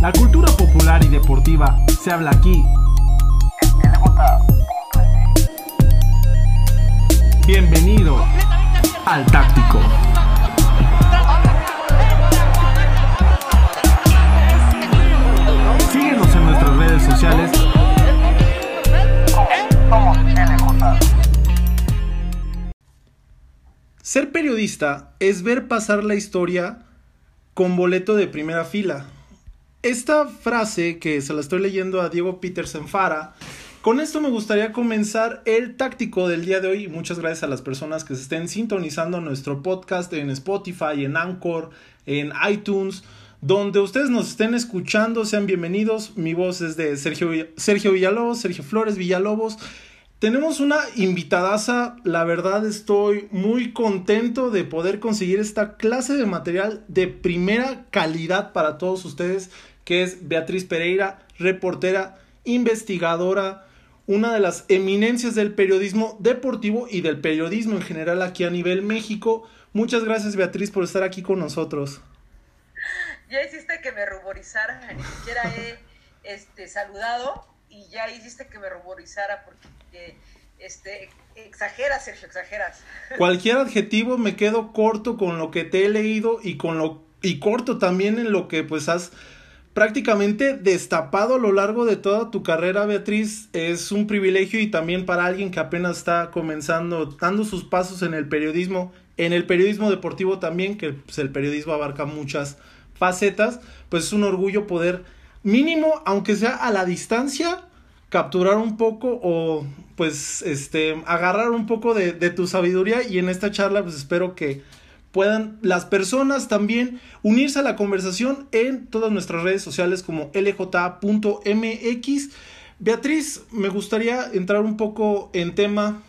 La cultura popular y deportiva se habla aquí. Bienvenido al Táctico. Síguenos en nuestras redes sociales. Ser periodista es ver pasar la historia con boleto de primera fila. Esta frase que se la estoy leyendo a Diego Petersen Fara, con esto me gustaría comenzar el táctico del día de hoy. Muchas gracias a las personas que se estén sintonizando nuestro podcast en Spotify, en Anchor, en iTunes. Donde ustedes nos estén escuchando, sean bienvenidos. Mi voz es de Sergio, Sergio Villalobos, Sergio Flores Villalobos. Tenemos una invitadaza, la verdad estoy muy contento de poder conseguir esta clase de material de primera calidad para todos ustedes, que es Beatriz Pereira, reportera, investigadora, una de las eminencias del periodismo deportivo y del periodismo en general aquí a nivel México. Muchas gracias Beatriz por estar aquí con nosotros. Ya hiciste que me ruborizara, ni siquiera he este, saludado y ya hiciste que me ruborizara porque este, exageras, Sergio, exageras. Cualquier adjetivo me quedo corto con lo que te he leído y con lo y corto también en lo que pues has prácticamente destapado a lo largo de toda tu carrera, Beatriz. Es un privilegio y también para alguien que apenas está comenzando, dando sus pasos en el periodismo, en el periodismo deportivo también, que pues, el periodismo abarca muchas facetas, pues es un orgullo poder mínimo, aunque sea a la distancia, capturar un poco o pues este agarrar un poco de, de, tu sabiduría y en esta charla pues espero que puedan las personas también unirse a la conversación en todas nuestras redes sociales como lj.mx. Beatriz, me gustaría entrar un poco en tema,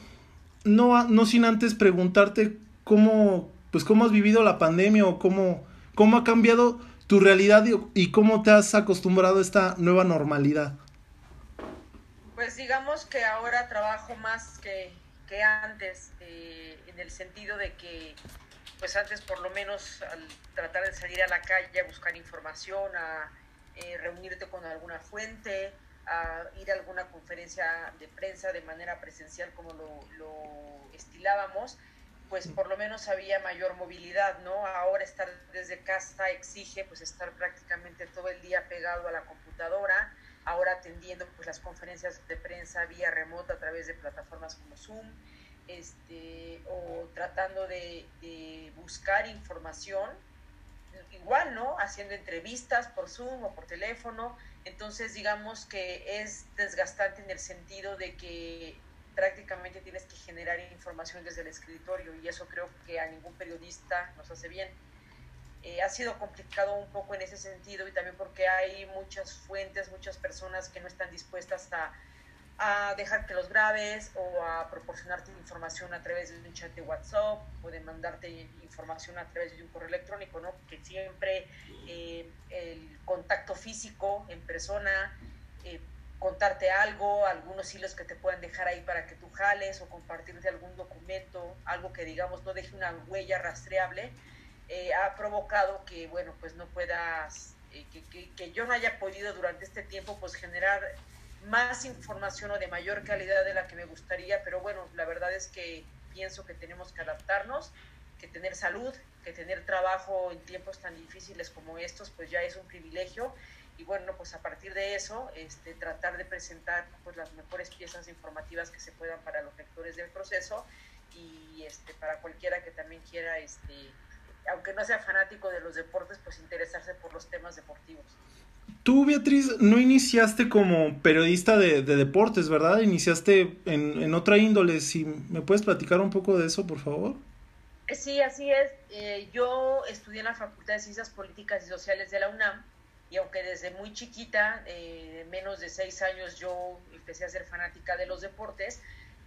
no, no sin antes preguntarte cómo, pues cómo has vivido la pandemia o cómo, cómo ha cambiado tu realidad y cómo te has acostumbrado a esta nueva normalidad. Pues digamos que ahora trabajo más que, que antes, eh, en el sentido de que, pues antes por lo menos al tratar de salir a la calle a buscar información, a eh, reunirte con alguna fuente, a ir a alguna conferencia de prensa de manera presencial como lo, lo estilábamos, pues por lo menos había mayor movilidad, ¿no? Ahora estar desde casa exige pues estar prácticamente todo el día pegado a la computadora, ahora atendiendo pues las conferencias de prensa vía remota a través de plataformas como Zoom, este, o tratando de, buscar información, igual, ¿no? Haciendo entrevistas por Zoom o por teléfono, entonces digamos que es desgastante en el sentido de que prácticamente tienes que generar información desde el escritorio y eso creo que a ningún periodista nos hace bien. Eh, ha sido complicado un poco en ese sentido y también porque hay muchas fuentes, muchas personas que no están dispuestas a, a dejar que los grabes o a proporcionarte información a través de un chat de WhatsApp o de mandarte información a través de un correo electrónico, ¿no? Que siempre eh, el contacto físico en persona eh, contarte algo, algunos hilos que te puedan dejar ahí para que tú jales o compartirte algún documento, algo que digamos no deje una huella rastreable, eh, ha provocado que, bueno, pues no puedas, eh, que, que, que, yo no haya podido durante este tiempo pues generar más información o de mayor calidad de la que me gustaría, pero bueno, la verdad es que pienso que tenemos que adaptarnos, que tener salud, que tener trabajo en tiempos tan difíciles como estos, pues ya es un privilegio y bueno, pues a partir de eso, este, tratar de presentar pues, las mejores piezas informativas que se puedan para los lectores del proceso y este, para cualquiera que también quiera, este, aunque no sea fanático de los deportes, pues interesarse por los temas deportivos. Tú, Beatriz, no iniciaste como periodista de, de deportes, ¿verdad? Iniciaste en, en, otra índole. Si me puedes platicar un poco de eso, por favor. Sí, así es. Eh, yo estudié en la Facultad de Ciencias Políticas y Sociales de la UNAM y aunque desde muy chiquita, eh, menos de seis años, yo empecé a ser fanática de los deportes,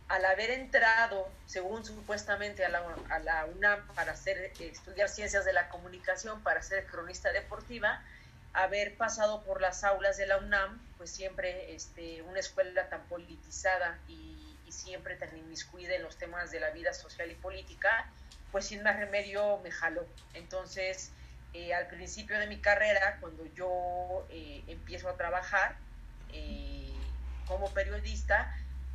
al haber entrado, según supuestamente a la, a la UNAM para hacer, estudiar ciencias de la comunicación, para ser cronista deportiva, haber pasado por las aulas de la UNAM, pues siempre este, una escuela tan politizada y, y siempre tan inmiscuida en los temas de la vida social y política, pues sin más remedio me jaló. Entonces, eh, al principio de mi carrera, cuando yo eh, empiezo a trabajar eh, como periodista,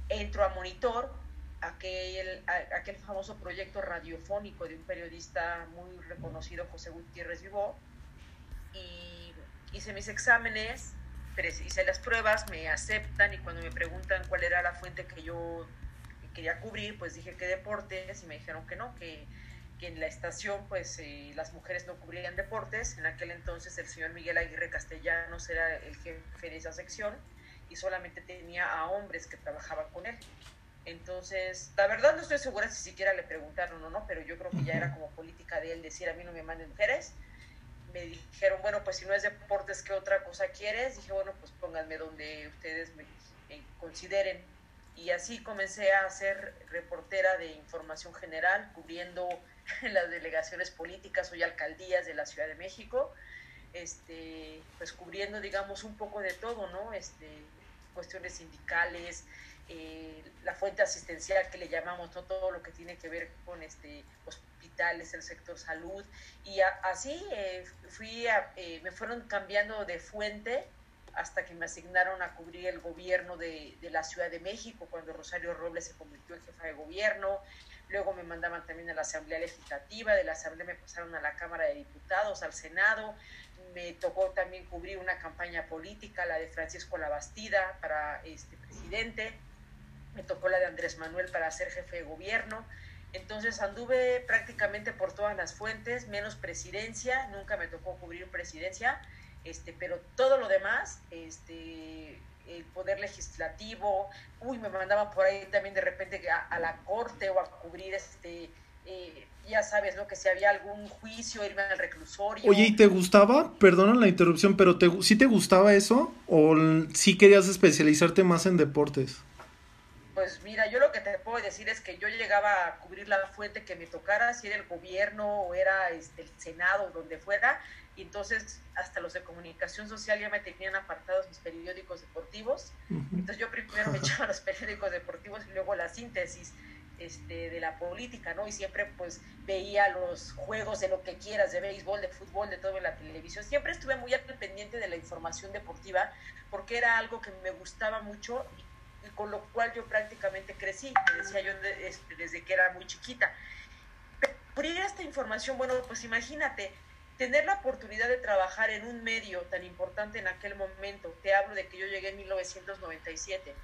entro a Monitor, aquel, aquel famoso proyecto radiofónico de un periodista muy reconocido, José Gutiérrez Vivó, y hice mis exámenes, hice las pruebas, me aceptan y cuando me preguntan cuál era la fuente que yo quería cubrir, pues dije que deportes y me dijeron que no, que, que en la estación pues eh, las mujeres no cubrían deportes. En aquel entonces el señor Miguel Aguirre Castellanos era el jefe de esa sección y solamente tenía a hombres que trabajaban con él. Entonces, la verdad no estoy segura si siquiera le preguntaron o no, pero yo creo que ya era como política de él decir a mí no me manden mujeres me dijeron, bueno, pues si no es deportes, ¿qué otra cosa quieres? Dije, bueno, pues pónganme donde ustedes me, consideren. Y así comencé a ser reportera de información general, cubriendo las delegaciones políticas y alcaldías de la Ciudad de México, este, pues cubriendo, digamos, un poco de todo, ¿no? Este, cuestiones sindicales, eh, la fuente asistencial que le llamamos, ¿no? todo lo que tiene que ver con este, hospitales, el sector salud. Y así eh, fui eh, me fueron cambiando de fuente hasta que me asignaron a cubrir el gobierno de, de, la Ciudad de México, cuando Rosario Robles se convirtió en jefa de gobierno. Luego me mandaban también a la Asamblea Legislativa, de la Asamblea me pasaron a la Cámara de Diputados, al Senado. Me tocó también cubrir una campaña política, la de Francisco Labastida para este presidente me tocó la de Andrés Manuel para ser jefe de gobierno. Entonces anduve prácticamente por todas las fuentes, menos presidencia, nunca me tocó cubrir presidencia, este, pero todo lo demás, este, el poder legislativo, uy, me mandaban por ahí también de repente a, la corte o a cubrir este, eh, ya sabes, ¿no? Que si había algún juicio, irme al reclusorio. Oye, ¿y te gustaba? Perdona la interrupción, pero te, ¿sí te gustaba eso? ¿O sí querías especializarte más en deportes? Pues mira, yo lo que te puedo decir es que yo llegaba a cubrir la fuente que me tocara, si era el gobierno o era este, el Senado, donde fuera, y entonces hasta los de comunicación social ya me tenían apartados mis periódicos deportivos. Entonces yo primero me echaba los periódicos deportivos y luego la síntesis este, de la política, ¿no? Y siempre pues veía los juegos de lo que quieras, de béisbol, de fútbol, de todo en la televisión. Siempre estuve muy al pendiente de la información deportiva porque era algo que me gustaba mucho con lo cual yo prácticamente crecí, decía yo este, desde que era muy chiquita. Por ir esta información, bueno, pues imagínate, tener la oportunidad de trabajar en un medio tan importante en aquel momento, te hablo de que yo llegué en 1997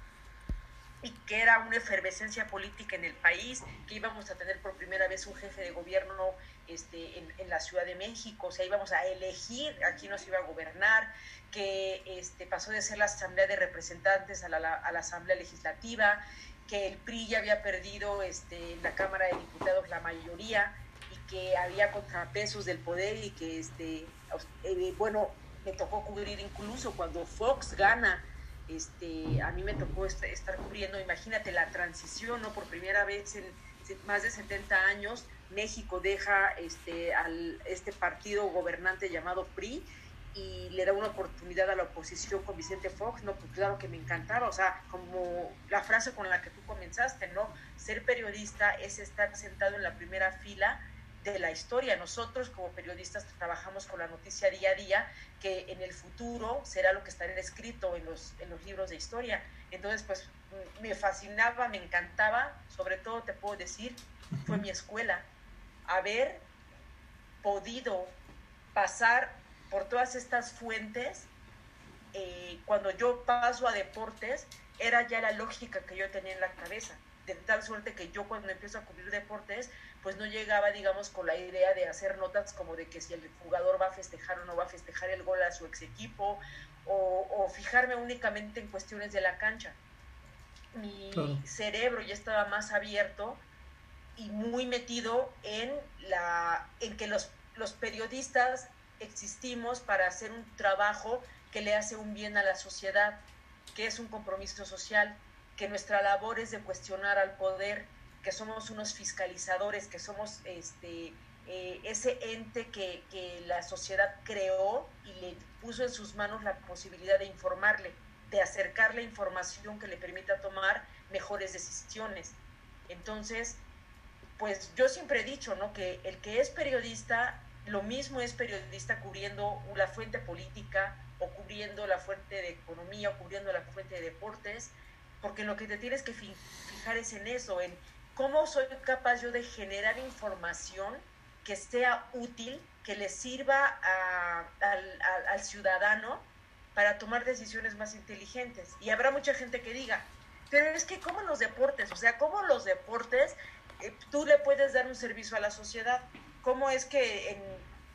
y que era una efervescencia política en el país, que íbamos a tener por primera vez un jefe de gobierno este, en, la Ciudad de México, o sea, íbamos a elegir a quién nos iba a gobernar, que este, pasó de ser la Asamblea de Representantes a la, a la Asamblea Legislativa, que el PRI ya había perdido este, en la Cámara de Diputados la mayoría y que había contrapesos del poder y que, este, eh, bueno, me tocó cubrir incluso cuando Fox gana este, a mí me tocó estar cubriendo, imagínate la transición, ¿no? Por primera vez en más de 70 años, México deja este, al, este partido gobernante llamado PRI y le da una oportunidad a la oposición con Vicente Fox, ¿no? Pues claro que me encantaba, o sea, como la frase con la que tú comenzaste, ¿no? Ser periodista es estar sentado en la primera fila de la historia. Nosotros como periodistas trabajamos con la noticia día a día, que en el futuro será lo que estará escrito en los, en los libros de historia. Entonces, pues me fascinaba, me encantaba, sobre todo te puedo decir, fue mi escuela. Haber podido pasar por todas estas fuentes, eh, cuando yo paso a deportes, era ya la lógica que yo tenía en la cabeza de tal suerte que yo cuando empiezo a cubrir deportes, pues no llegaba, digamos, con la idea de hacer notas como de que si el jugador va a festejar o no va a festejar el gol a su ex equipo, o, fijarme únicamente en cuestiones de la cancha. Mi cerebro ya estaba más abierto y muy metido en, la, en que los, los periodistas existimos para hacer un trabajo que le hace un bien a la sociedad, que es un compromiso social que nuestra labor es de cuestionar al poder, que somos unos fiscalizadores, que somos este, eh, ese ente que, que, la sociedad creó y le puso en sus manos la posibilidad de informarle, de acercarle información que le permita tomar mejores decisiones. Entonces, pues yo siempre he dicho, ¿no? Que el que es periodista, lo mismo es periodista cubriendo la fuente política, o cubriendo la fuente de economía o cubriendo la fuente de deportes, porque lo que te tienes que fijar es en eso, en cómo soy capaz yo de generar información que sea útil, que le sirva al, ciudadano para tomar decisiones más inteligentes. Y habrá mucha gente que diga, pero es que como los deportes, o sea, como los deportes, eh, tú le puedes dar un servicio a la sociedad. ¿Cómo es que,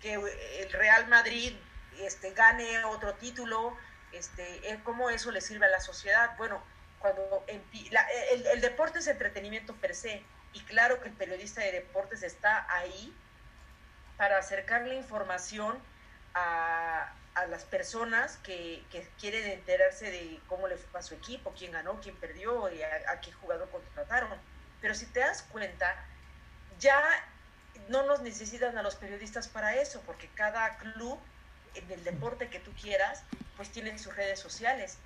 que el Real Madrid este, gane otro título? Este, eh, ¿Cómo eso le sirve a la sociedad? Bueno, cuando el, el deporte es entretenimiento per se, y claro que el periodista de deportes está ahí para acercar la información a, las personas que, quieren enterarse de cómo le fue a su equipo, quién ganó, quién perdió, y a, qué jugador contrataron. Pero si te das cuenta, ya no nos necesitan a los periodistas para eso, porque cada club en el deporte que tú quieras, pues tienen sus redes sociales.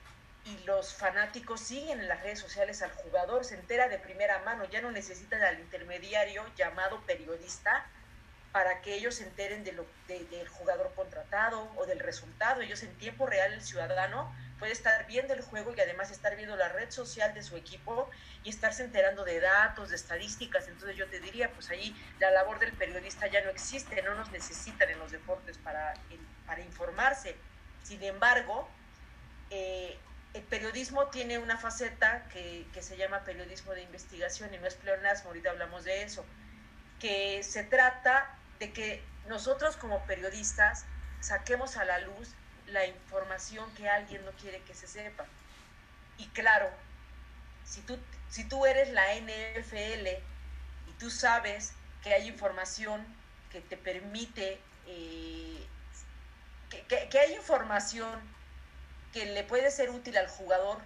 Y los fanáticos siguen en las redes sociales al jugador, se entera de primera mano, ya no necesitan al intermediario llamado periodista para que ellos se enteren de lo, del jugador contratado o del resultado. Ellos en tiempo real, el ciudadano puede estar viendo el juego y además estar viendo la red social de su equipo y estarse enterando de datos, de estadísticas. Entonces yo te diría, pues ahí la labor del periodista ya no existe, no nos necesitan en los deportes para, para informarse. Sin embargo, eh, el periodismo tiene una faceta que, que, se llama periodismo de investigación y no es pleonasmo, ahorita hablamos de eso, que se trata de que nosotros como periodistas saquemos a la luz la información que alguien no quiere que se sepa. Y claro, si tú, si tú eres la NFL y tú sabes que hay información que te permite, eh, que, que hay información que le puede ser útil al jugador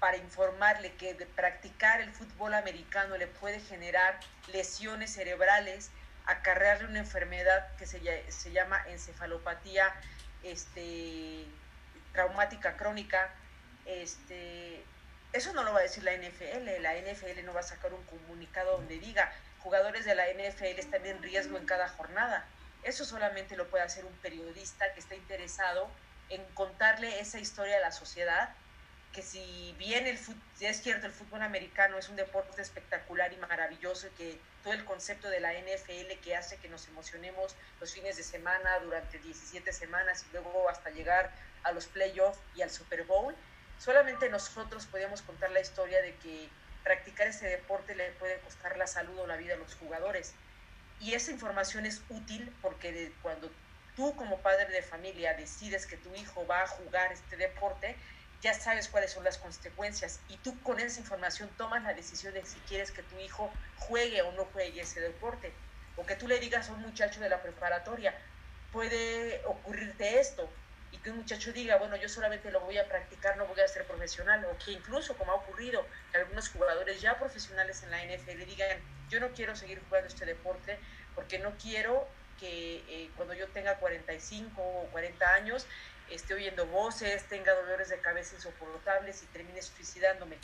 para informarle que de practicar el fútbol americano le puede generar lesiones cerebrales, acarrearle una enfermedad que se, se llama encefalopatía este, traumática crónica, este, eso no lo va a decir la NFL, la NFL no va a sacar un comunicado donde diga jugadores de la NFL están en riesgo en cada jornada. Eso solamente lo puede hacer un periodista que está interesado en contarle esa historia a la sociedad que si bien el es cierto el fútbol americano es un deporte espectacular y maravilloso y que todo el concepto de la NFL que hace que nos emocionemos los fines de semana durante 17 semanas y luego hasta llegar a los playoffs y al Super Bowl, solamente nosotros podemos contar la historia de que practicar ese deporte le puede costar la salud o la vida a los jugadores. Y esa información es útil porque cuando tú como padre de familia decides que tu hijo va a jugar este deporte, ya sabes cuáles son las consecuencias y tú con esa información tomas la decisión de si quieres que tu hijo juegue o no juegue ese deporte. O que tú le digas a un muchacho de la preparatoria, puede ocurrirte esto. Y que un muchacho diga, bueno, yo solamente lo voy a practicar, no voy a ser profesional. O que incluso, como ha ocurrido, que algunos jugadores ya profesionales en la NFL digan, yo no quiero seguir jugando este deporte porque no quiero que eh, cuando yo tenga 45 o 40 años esté oyendo voces, tenga dolores de cabeza insoportables y termine suicidándome.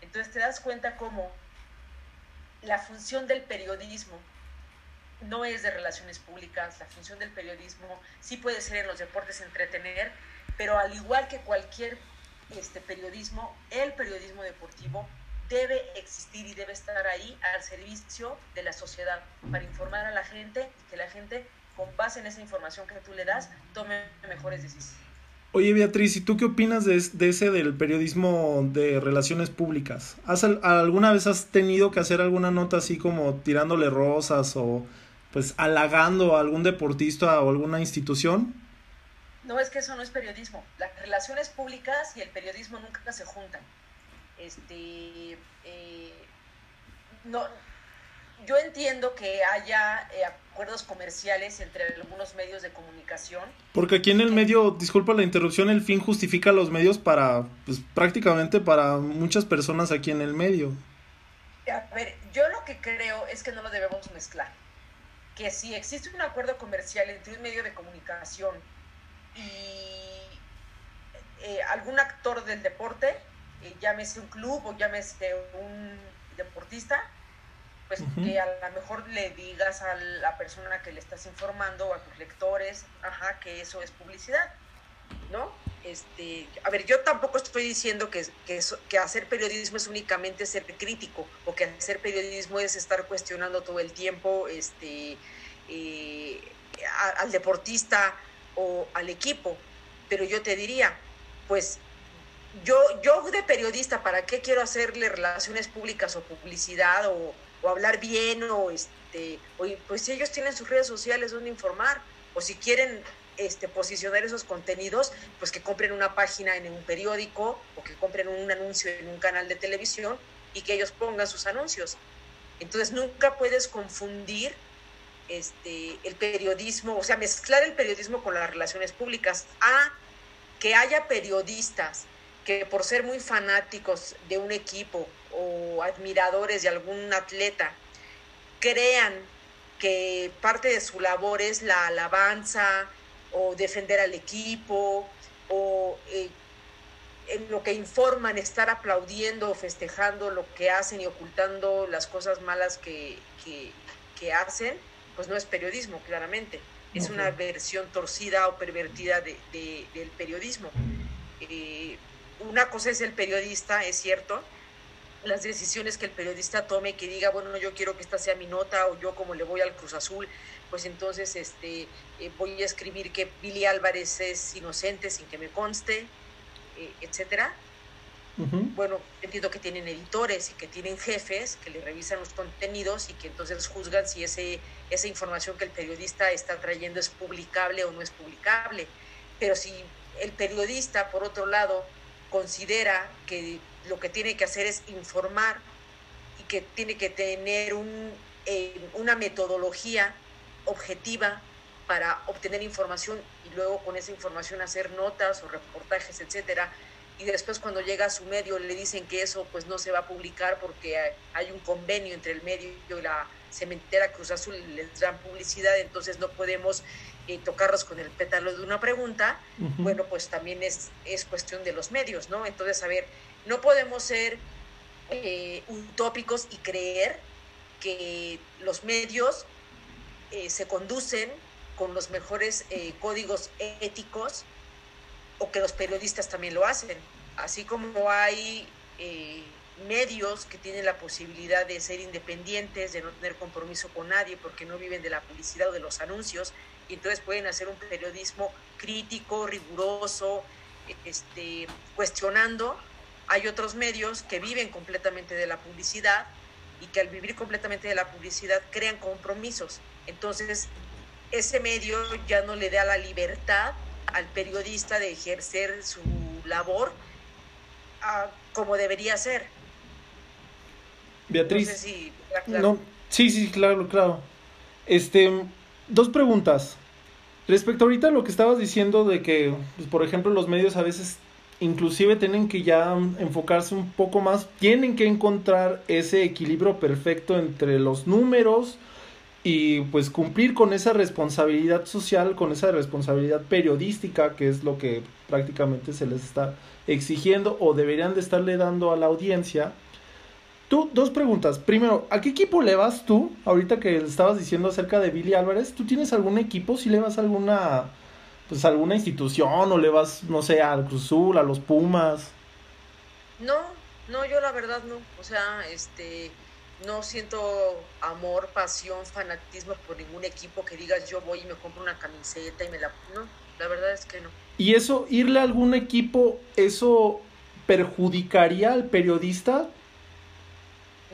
Entonces te das cuenta cómo la función del periodismo no es de relaciones públicas, la función del periodismo sí puede ser en los deportes entretener, pero al igual que cualquier este, periodismo, el periodismo deportivo debe existir y debe estar ahí al servicio de la sociedad para informar a la gente y que la gente, con base en esa información que tú le das, tome mejores decisiones. Oye Beatriz, ¿y tú qué opinas de, ese del periodismo de relaciones públicas? ¿Has, ¿Alguna vez has tenido que hacer alguna nota así como tirándole rosas o pues halagando a algún deportista o alguna institución? No, es que eso no es periodismo. Las relaciones públicas y el periodismo nunca se juntan. Este, eh, no, yo entiendo que haya eh, acuerdos comerciales entre algunos medios de comunicación. Porque aquí en el medio, disculpa la interrupción, el fin justifica los medios para, pues prácticamente para muchas personas aquí en el medio. A ver, yo lo que creo es que no lo debemos mezclar. Que si existe un acuerdo comercial entre un medio de comunicación y eh, algún actor del deporte, eh, llámese un club o llámese un deportista, pues que a lo mejor le digas a la persona que le estás informando o a tus lectores, ajá, que eso es publicidad. ¿no? Este, a ver, yo tampoco estoy diciendo que, que, hacer periodismo es únicamente ser crítico o que hacer periodismo es estar cuestionando todo el tiempo este, eh, al deportista o al equipo, pero yo te diría, pues yo, yo de periodista, ¿para qué quiero hacerle relaciones públicas o publicidad o, o hablar bien o este, o, pues si ellos tienen sus redes sociales donde informar o si quieren este, posicionar esos contenidos, pues que compren una página en un periódico o que compren un anuncio en un canal de televisión y que ellos pongan sus anuncios. Entonces nunca puedes confundir este, el periodismo, o sea, mezclar el periodismo con las relaciones públicas. A que haya periodistas que por ser muy fanáticos de un equipo o admiradores de algún atleta, crean que parte de su labor es la alabanza, o defender al equipo o eh, en lo que informan estar aplaudiendo o festejando lo que hacen y ocultando las cosas malas que, hacen, pues no es periodismo, claramente. Es una versión torcida o pervertida de, del periodismo. Eh, una cosa es el periodista, es cierto, las decisiones que el periodista tome, que diga, bueno, yo quiero que esta sea mi nota, o yo como le voy al Cruz Azul, pues entonces este, eh, voy a escribir que Billy Álvarez es inocente sin que me conste, eh, etcétera. Bueno, entiendo que tienen editores y que tienen jefes que le revisan los contenidos y que entonces juzgan si ese, esa información que el periodista está trayendo es publicable o no es publicable. Pero si el periodista, por otro lado, considera que lo que tiene que hacer es informar y que tiene que tener un, eh, una metodología objetiva para obtener información y luego con esa información hacer notas o reportajes, etcétera. Y después cuando llega a su medio le dicen que eso pues no se va a publicar porque hay un convenio entre el medio y la cementera Cruz Azul les dan publicidad, entonces no podemos eh, tocarlos con el pétalo de una pregunta. Bueno, pues también es, es cuestión de los medios, ¿no? Entonces, a ver, no podemos ser eh, utópicos y creer que los medios eh, se conducen con los mejores eh, códigos éticos o que los periodistas también lo hacen. Así como hay eh, medios que tienen la posibilidad de ser independientes, de no tener compromiso con nadie porque no viven de la publicidad o de los anuncios, y entonces pueden hacer un periodismo crítico, riguroso, este, cuestionando. Hay otros medios que viven completamente de la publicidad y que al vivir completamente de la publicidad crean compromisos. Entonces, ese medio ya no le da la libertad al periodista de ejercer su labor ah, como debería ser. Beatriz. No sí, sí, claro, claro. Este, dos preguntas. Respecto ahorita a lo que estabas diciendo de que, pues, por ejemplo, los medios a veces inclusive tienen que ya enfocarse un poco más, tienen que encontrar ese equilibrio perfecto entre los números y pues cumplir con esa responsabilidad social, con esa responsabilidad periodística, que es lo que prácticamente se les está exigiendo o deberían de estarle dando a la audiencia. Tú, dos preguntas. Primero, ¿a qué equipo le vas tú? Ahorita que estabas diciendo acerca de Billy Álvarez, ¿tú tienes algún equipo? Si le vas a alguna pues alguna institución o le vas, no sé, al Cruzul, a los Pumas? No, no, yo la verdad no. O sea, este, no siento amor, pasión, fanatismo por ningún equipo que digas yo voy y me compro una camiseta y me la... No, la verdad es que no. ¿Y eso, irle a algún equipo, eso perjudicaría al periodista?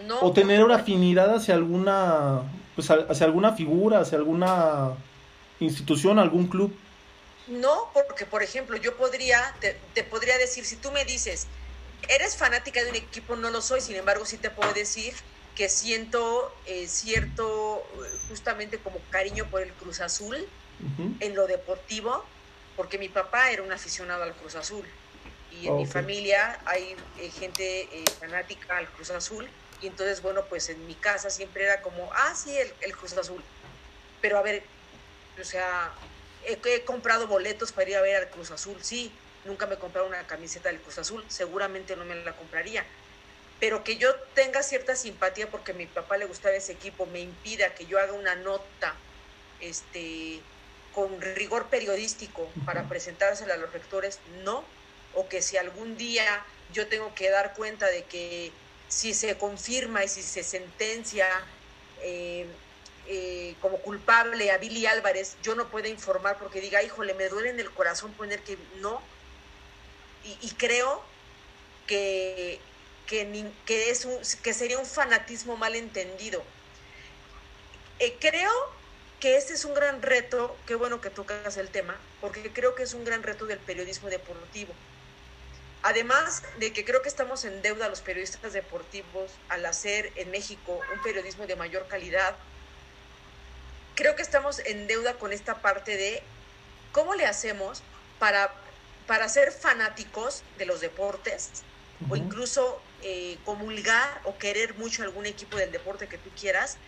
No. ¿O tener una afinidad hacia alguna, pues hacia alguna figura, hacia alguna institución, algún club? No, porque por ejemplo, yo podría, te, podría decir, si tú me dices, eres fanática de un equipo, no lo soy, sin embargo, sí te puedo decir que siento eh, cierto, justamente como cariño por el Cruz Azul en lo deportivo, porque mi papá era un aficionado al Cruz Azul y en mi familia hay eh, gente eh, fanática al Cruz Azul y entonces, bueno, pues en mi casa siempre era como, ah, sí, el, el Cruz Azul. Pero a ver, o sea, he, comprado boletos para ir a ver al Cruz Azul, sí, nunca me he comprado una camiseta del Cruz Azul, seguramente no me la compraría. Pero que yo tenga cierta simpatía porque a mi papá le gustaba ese equipo, me impida que yo haga una nota este, con rigor periodístico para presentársela a los rectores, no, o que si algún día yo tengo que dar cuenta de que si se confirma y si se sentencia eh, eh, como culpable a Billy Álvarez, yo no puedo informar porque diga, híjole, me duele en el corazón poner que no. Y, creo que, que, es un, que sería un fanatismo mal entendido. Eh, creo que este es un gran reto, qué bueno que tocas el tema, porque creo que es un gran reto del periodismo deportivo. Además de que creo que estamos en deuda los periodistas deportivos al hacer en México un periodismo de mayor calidad, creo que estamos en deuda con esta parte de cómo le hacemos para, para ser fanáticos de los deportes o incluso eh, comulgar o querer mucho algún equipo del deporte que tú quieras,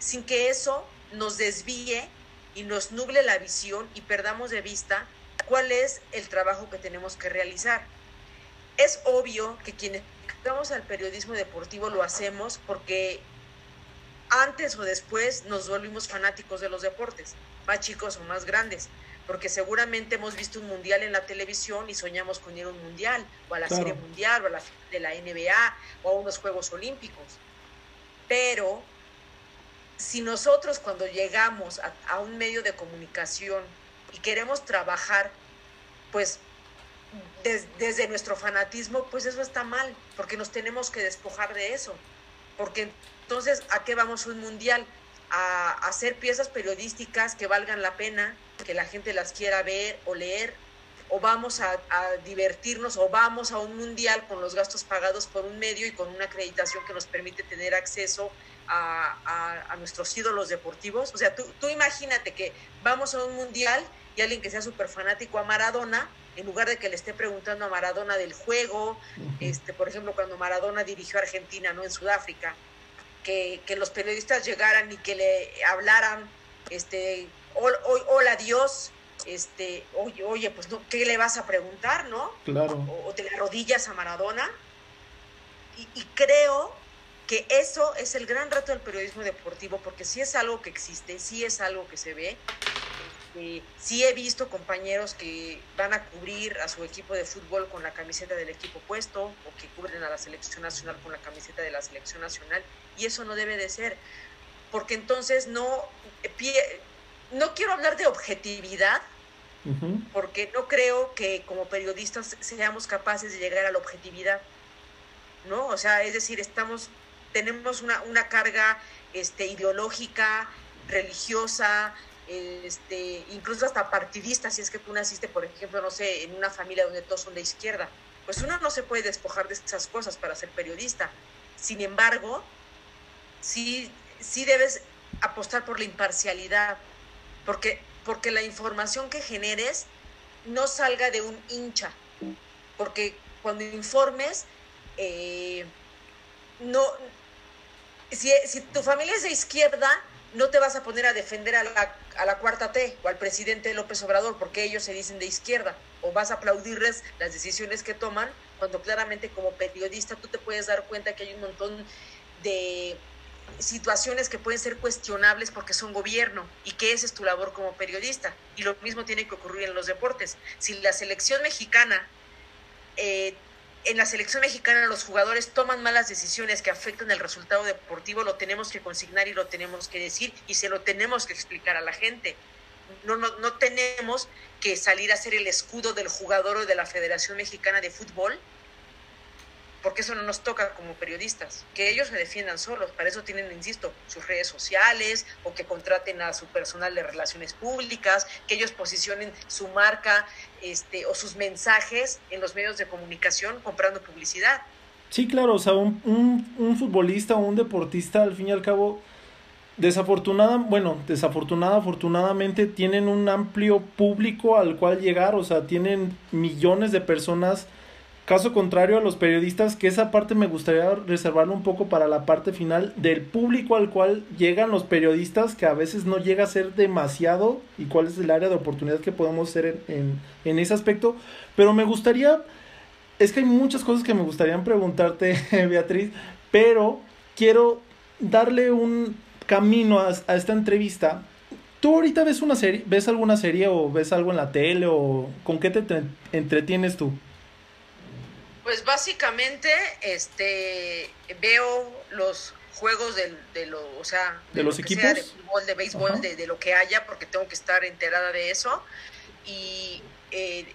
sin que eso nos desvíe y nos nuble la visión y perdamos de vista cuál es el trabajo que tenemos que realizar. Es obvio que quienes vamos al periodismo deportivo lo hacemos porque antes o después nos volvimos fanáticos de los deportes, más chicos o más grandes, porque seguramente hemos visto un mundial en la televisión y soñamos con ir a un mundial, o a la serie mundial, o a la de la NBA, o a unos Juegos Olímpicos. Pero si nosotros cuando llegamos a, un medio de comunicación y queremos trabajar, pues desde nuestro fanatismo, pues eso está mal, porque nos tenemos que despojar de eso, porque entonces, ¿a qué vamos un mundial? A, hacer piezas periodísticas que valgan la pena, que la gente las quiera ver o leer, o vamos a, divertirnos, o vamos a un mundial con los gastos pagados por un medio y con una acreditación que nos permite tener acceso a, nuestros ídolos deportivos. O sea, tú, tú, imagínate que vamos a un mundial y alguien que sea súper fanático a Maradona, en lugar de que le esté preguntando a Maradona del juego, este, por ejemplo, cuando Maradona dirigió a Argentina, no en Sudáfrica, que, los periodistas llegaran y que le hablaran, este, hola Dios, este, oye, oye, pues no, ¿qué le vas a preguntar, no? Claro. O, te le arrodillas a Maradona. Y, y, creo que eso es el gran reto del periodismo deportivo, porque sí es algo que existe, sí es algo que se ve, eh, sí he visto compañeros que van a cubrir a su equipo de fútbol con la camiseta del equipo puesto o que cubren a la selección nacional con la camiseta de la selección nacional y eso no debe de ser, porque entonces no, eh, no quiero hablar de objetividad, porque no creo que como periodistas seamos capaces de llegar a la objetividad, ¿no? O sea, es decir, estamos, tenemos una, una carga este, ideológica, religiosa, este, incluso hasta partidista, si es que tú naciste, por ejemplo, no sé, en una familia donde todos son de izquierda, pues uno no se puede despojar de esas cosas para ser periodista. Sin embargo, sí, sí debes apostar por la imparcialidad, porque, porque la información que generes no salga de un hincha, porque cuando informes, eh, no, si, si tu familia es de izquierda, no te vas a poner a defender a la, a la, cuarta T o al presidente López Obrador porque ellos se dicen de izquierda o vas a aplaudirles las decisiones que toman cuando claramente como periodista tú te puedes dar cuenta que hay un montón de situaciones que pueden ser cuestionables porque son gobierno y que esa es tu labor como periodista. Y lo mismo tiene que ocurrir en los deportes. Si la selección mexicana eh, en la selección mexicana los jugadores toman malas decisiones que afectan el resultado deportivo, lo tenemos que consignar y lo tenemos que decir y se lo tenemos que explicar a la gente. No, no, no tenemos que salir a ser el escudo del jugador o de la Federación Mexicana de Fútbol porque eso no nos toca como periodistas, que ellos se defiendan solos, para eso tienen, insisto, sus redes sociales o que contraten a su personal de relaciones públicas, que ellos posicionen su marca este, o sus mensajes en los medios de comunicación comprando publicidad. Sí, claro, o sea, un, un, un futbolista o un deportista, al fin y al cabo, desafortunada, bueno, desafortunada, afortunadamente tienen un amplio público al cual llegar, o sea, tienen millones de personas Caso contrario a los periodistas, que esa parte me gustaría reservarlo un poco para la parte final del público al cual llegan los periodistas, que a veces no llega a ser demasiado, y cuál es el área de oportunidad que podemos hacer en, en, ese aspecto. Pero me gustaría, es que hay muchas cosas que me gustaría preguntarte, Beatriz, pero quiero darle un camino a, a esta entrevista ¿Tú ahorita ves una serie, ves alguna serie o ves algo en la tele o con qué te entretienes tú? Pues básicamente, este, veo los juegos de, de lo, o sea, de, los equipos, de fútbol, de béisbol, de, de, lo que haya, porque tengo que estar enterada de eso y eh,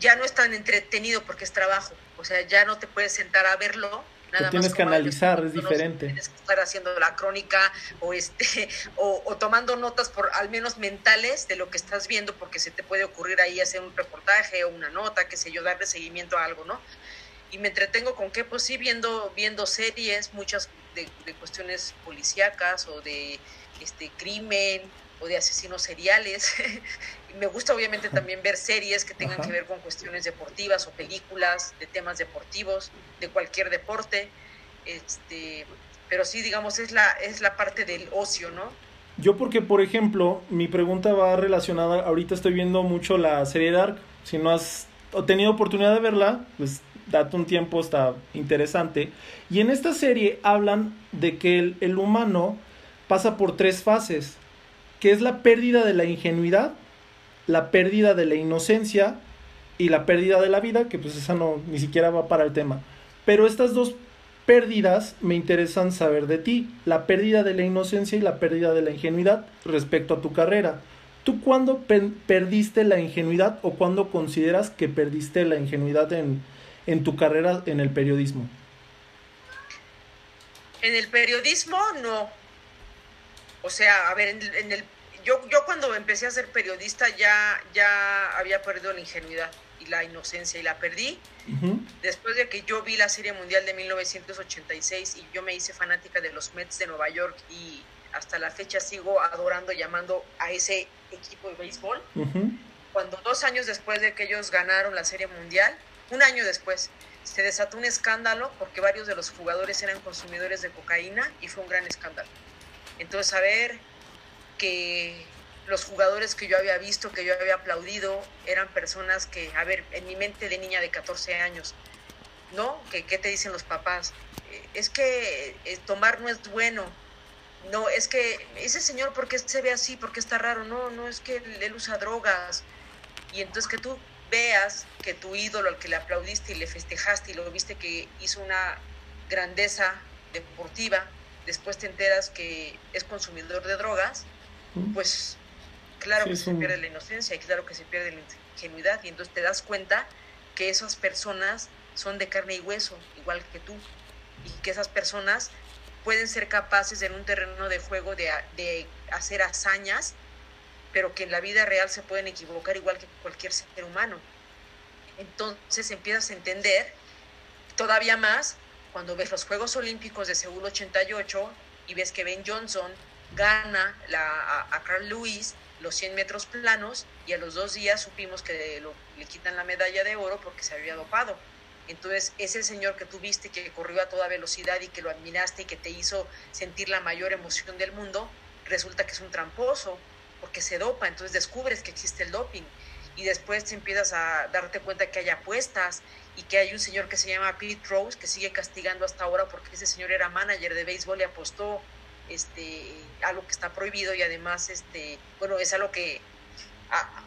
ya no es tan entretenido porque es trabajo, o sea, ya no te puedes sentar a verlo tienes que analizar, es diferente. Tienes que estar haciendo la crónica o, este, o, tomando notas por al menos mentales de lo que estás viendo, porque se te puede ocurrir ahí hacer un reportaje o una nota, qué sé yo, darle seguimiento a algo, ¿no? Y me entretengo con qué, pues sí, viendo, viendo series, muchas de, de cuestiones policíacas o de este crimen o de asesinos seriales. me gusta obviamente también ver series que tengan que ver con cuestiones deportivas o películas de temas deportivos, de cualquier deporte. Este, pero sí, digamos, es la, es la parte del ocio, ¿no? Yo porque, por ejemplo, mi pregunta va relacionada, ahorita estoy viendo mucho la serie Dark, si no has tenido oportunidad de verla, pues date un tiempo, está interesante. Y en esta serie hablan de que el, el humano pasa por tres fases, que es la pérdida de la ingenuidad, la pérdida de la inocencia y la pérdida de la vida, que pues esa no ni siquiera va para el tema. Pero estas dos pérdidas me interesan saber de ti, la pérdida de la inocencia y la pérdida de la ingenuidad respecto a tu carrera. ¿Tú cuándo perdiste la ingenuidad o cuándo consideras que perdiste la ingenuidad en, en tu carrera en el periodismo? En el periodismo no. O sea, a ver, en el yo, yo cuando empecé a ser periodista ya, ya había perdido la ingenuidad y la inocencia y la perdí. Después de que yo vi la Serie Mundial de 1986 y yo me hice fanática de los Mets de Nueva York y hasta la fecha sigo adorando, llamando a ese equipo de béisbol. Cuando dos años después de que ellos ganaron la Serie Mundial, un año después, se desató un escándalo porque varios de los jugadores eran consumidores de cocaína y fue un gran escándalo. Entonces, a ver, que los jugadores que yo había visto, que yo había aplaudido, eran personas que, a ver, en mi mente de niña de 14 años, ¿no? ¿Qué, qué te dicen los papás? Eh, es que eh, tomar no es bueno. No, es que ese señor, ¿por qué se ve así? ¿Por qué está raro? No, no, es que él usa drogas. Y entonces que tú veas que tu ídolo al que le aplaudiste y le festejaste y lo viste que hizo una grandeza deportiva, después te enteras que es consumidor de drogas, pues claro que se pierde la inocencia y claro que se pierde la ingenuidad y entonces te das cuenta que esas personas son de carne y hueso, igual que tú, y que esas personas pueden ser capaces en un terreno de juego de, de hacer hazañas, pero que en la vida real se pueden equivocar igual que cualquier ser humano. Entonces empiezas a entender todavía más cuando ves los Juegos Olímpicos de Seúl 88 y ves que Ben Johnson gana a, Carl Lewis los 100 metros planos y a los dos días supimos que le quitan la medalla de oro porque se había dopado. Entonces, ese señor que tú viste que corrió a toda velocidad y que lo admiraste y que te hizo sentir la mayor emoción del mundo, resulta que es un tramposo porque se dopa, entonces descubres que existe el doping y después empiezas a darte cuenta que hay apuestas y que hay un señor que se llama Pete Rose que sigue castigando hasta ahora porque ese señor era manager de béisbol y apostó este, algo que está prohibido y además, este, bueno, es algo que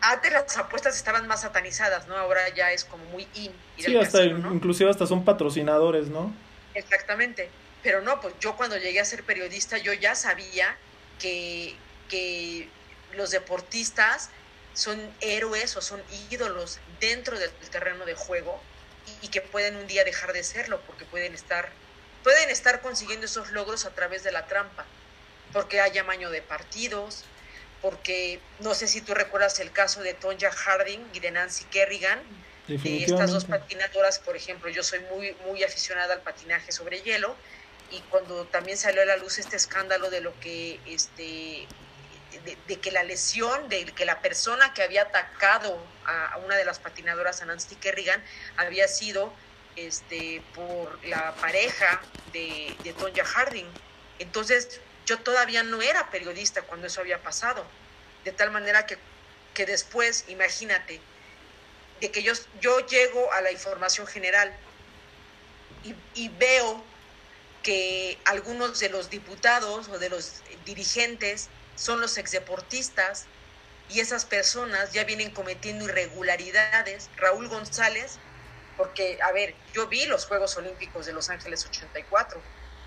antes las apuestas estaban más satanizadas, ¿no? Ahora ya es como muy in. Sí, hasta inclusive hasta son patrocinadores, ¿no? Exactamente. Pero no, pues yo cuando llegué a ser periodista yo ya sabía que, que los deportistas son héroes o son ídolos dentro del terreno de juego y que pueden un día dejar de serlo porque pueden estar pueden estar consiguiendo esos logros a través de la trampa, porque hay amaño de partidos, porque no sé si tú recuerdas el caso de Tonya Harding y de Nancy Kerrigan, de estas dos patinadoras, por ejemplo, yo soy muy, muy aficionada al patinaje sobre hielo, y cuando también salió a la luz este escándalo de lo que este de, que la lesión, de que la persona que había atacado a, una de las patinadoras, a Nancy Kerrigan, había sido este, por la pareja de, de Tonya Harding. Entonces, yo todavía no era periodista cuando eso había pasado. De tal manera que, que después, imagínate, de que yo, yo llego a la información general y veo que algunos de los diputados o de los dirigentes son los exdeportistas y esas personas ya vienen cometiendo irregularidades. Raúl González, porque, a ver, yo vi los Juegos Olímpicos de Los Ángeles 84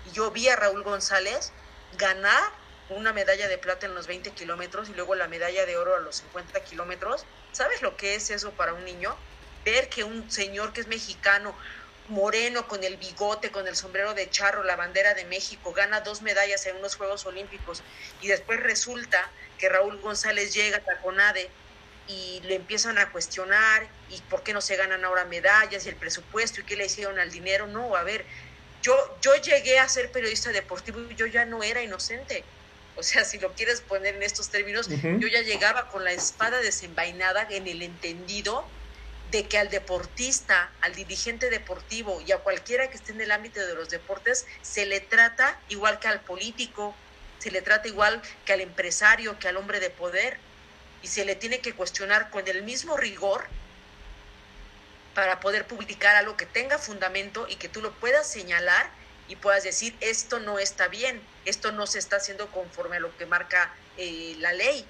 y yo vi a Raúl González ganar una medalla de plata en los 20 kilómetros y luego la medalla de oro a los 50 kilómetros. ¿Sabes lo que es eso para un niño? Ver que un señor que es mexicano, moreno, con el bigote, con el sombrero de charro, la bandera de México, gana dos medallas en unos Juegos Olímpicos y después resulta que Raúl González llega a Taconade y le empiezan a cuestionar y por qué no se ganan ahora medallas y el presupuesto y qué le hicieron al dinero. No, a ver, yo, yo llegué a ser periodista deportivo y yo ya no era inocente. O sea, si lo quieres poner en estos términos, yo ya llegaba con la espada desenvainada en el entendido de que al deportista, al dirigente deportivo y a cualquiera que esté en el ámbito de los deportes, se le trata igual que al político, se le trata igual que al empresario, que al hombre de poder, y se le tiene que cuestionar con el mismo rigor para poder publicar algo que tenga fundamento y que tú lo puedas señalar y puedas decir, esto no está bien, esto no se está haciendo conforme a lo que marca eh, la ley.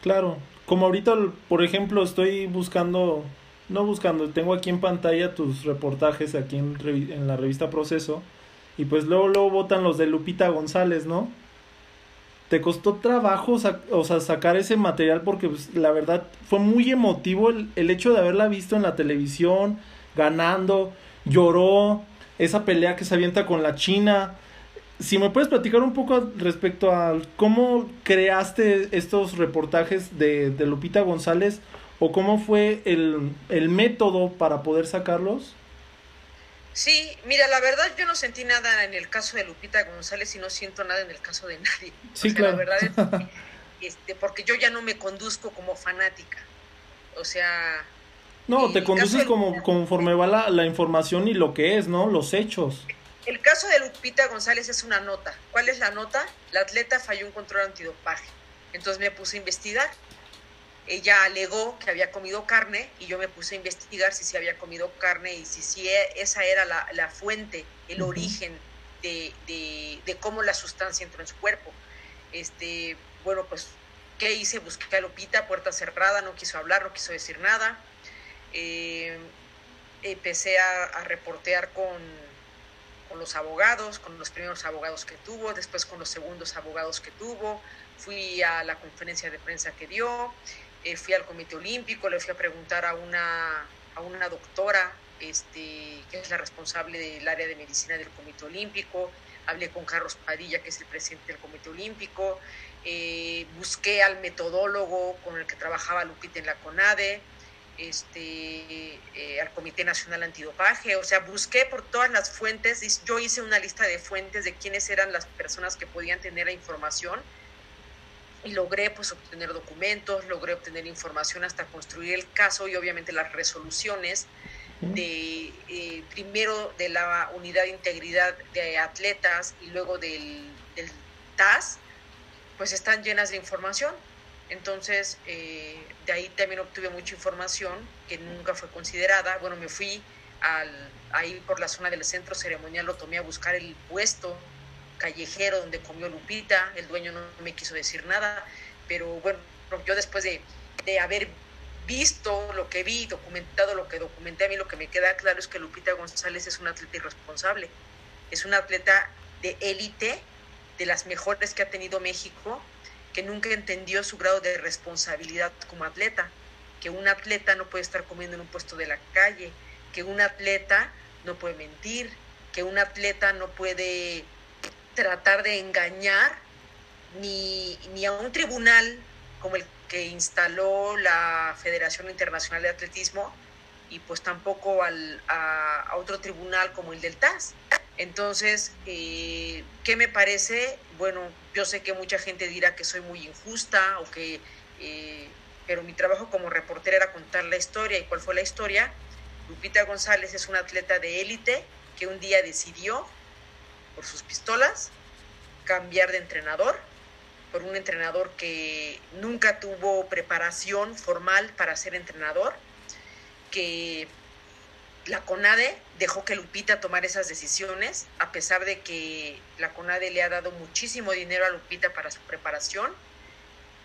Claro, como ahorita, por ejemplo, estoy buscando, no buscando, tengo aquí en pantalla tus reportajes aquí en, en la revista Proceso, y pues luego, luego votan los de Lupita González, ¿no? ¿Te costó trabajo o sea, sacar ese material? Porque pues, la verdad fue muy emotivo el, el hecho de haberla visto en la televisión, ganando, lloró, esa pelea que se avienta con la China. Si me puedes platicar un poco respecto a cómo creaste estos reportajes de, de Lupita González o cómo fue el, el, método para poder sacarlos. Sí, mira, la verdad yo no sentí nada en el caso de Lupita González y no siento nada en el caso de nadie. Sí, claro. La verdad es este, porque yo ya no me conduzco como fanática. O sea, no, te conduces como conforme va la, la, información y lo que es, ¿no? Los hechos. El caso de Lupita González es una nota. ¿Cuál es la nota? La atleta falló un control antidopaje. Entonces me puse a investigar. Ella alegó que había comido carne y yo me puse a investigar si se había comido carne y si, si esa era la, la fuente, el uh -huh. origen de, de, de, cómo la sustancia entró en su cuerpo. Este, bueno, pues, ¿qué hice? Busqué a Lupita, puerta cerrada, no quiso hablar, no quiso decir nada eh, empecé a, a reportear con, con, los abogados, con los primeros abogados que tuvo, después con los segundos abogados que tuvo, fui a la conferencia de prensa que dio, eh, fui al Comité Olímpico, le fui a preguntar a una, a una doctora este, que es la responsable del área de medicina del Comité Olímpico, hablé con Carlos Padilla, que es el presidente del Comité Olímpico, eh, busqué al metodólogo con el que trabajaba Lupita en la CONADE, este, eh, al Comité Nacional Antidopaje, o sea, busqué por todas las fuentes, yo hice una lista de fuentes de quiénes eran las personas que podían tener la información y logré pues obtener documentos, logré obtener información hasta construir el caso y obviamente las resoluciones de eh, primero de la unidad de integridad de atletas y luego del, del TAS, pues están llenas de información. Entonces, eh, de ahí también obtuve mucha información que nunca fue considerada. Bueno, me fui al, ahí por la zona del centro ceremonial, lo tomé a buscar el puesto callejero donde comió Lupita, el dueño no me quiso decir nada, pero bueno, yo después de, de haber visto lo que vi, documentado lo que documenté, a mí lo que me queda claro es que Lupita González es una atleta irresponsable, es una atleta de élite, de las mejores que ha tenido México, que nunca entendió su grado de responsabilidad como atleta, que un atleta no puede estar comiendo en un puesto de la calle, que un atleta no puede mentir, que un atleta no puede tratar de engañar ni, ni a un tribunal como el que instaló la Federación Internacional de Atletismo y pues tampoco al, a, a, otro tribunal como el del TAS. Entonces, eh, ¿qué me parece? Bueno, yo sé que mucha gente dirá que soy muy injusta o que, eh, pero mi trabajo como reportera era contar la historia y cuál fue la historia. Lupita González es una atleta de élite que un día decidió, por sus pistolas, cambiar de entrenador, por un entrenador que nunca tuvo preparación formal para ser entrenador, que la CONADE dejó que Lupita tomara esas decisiones, a pesar de que la CONADE le ha dado muchísimo dinero a Lupita para su preparación.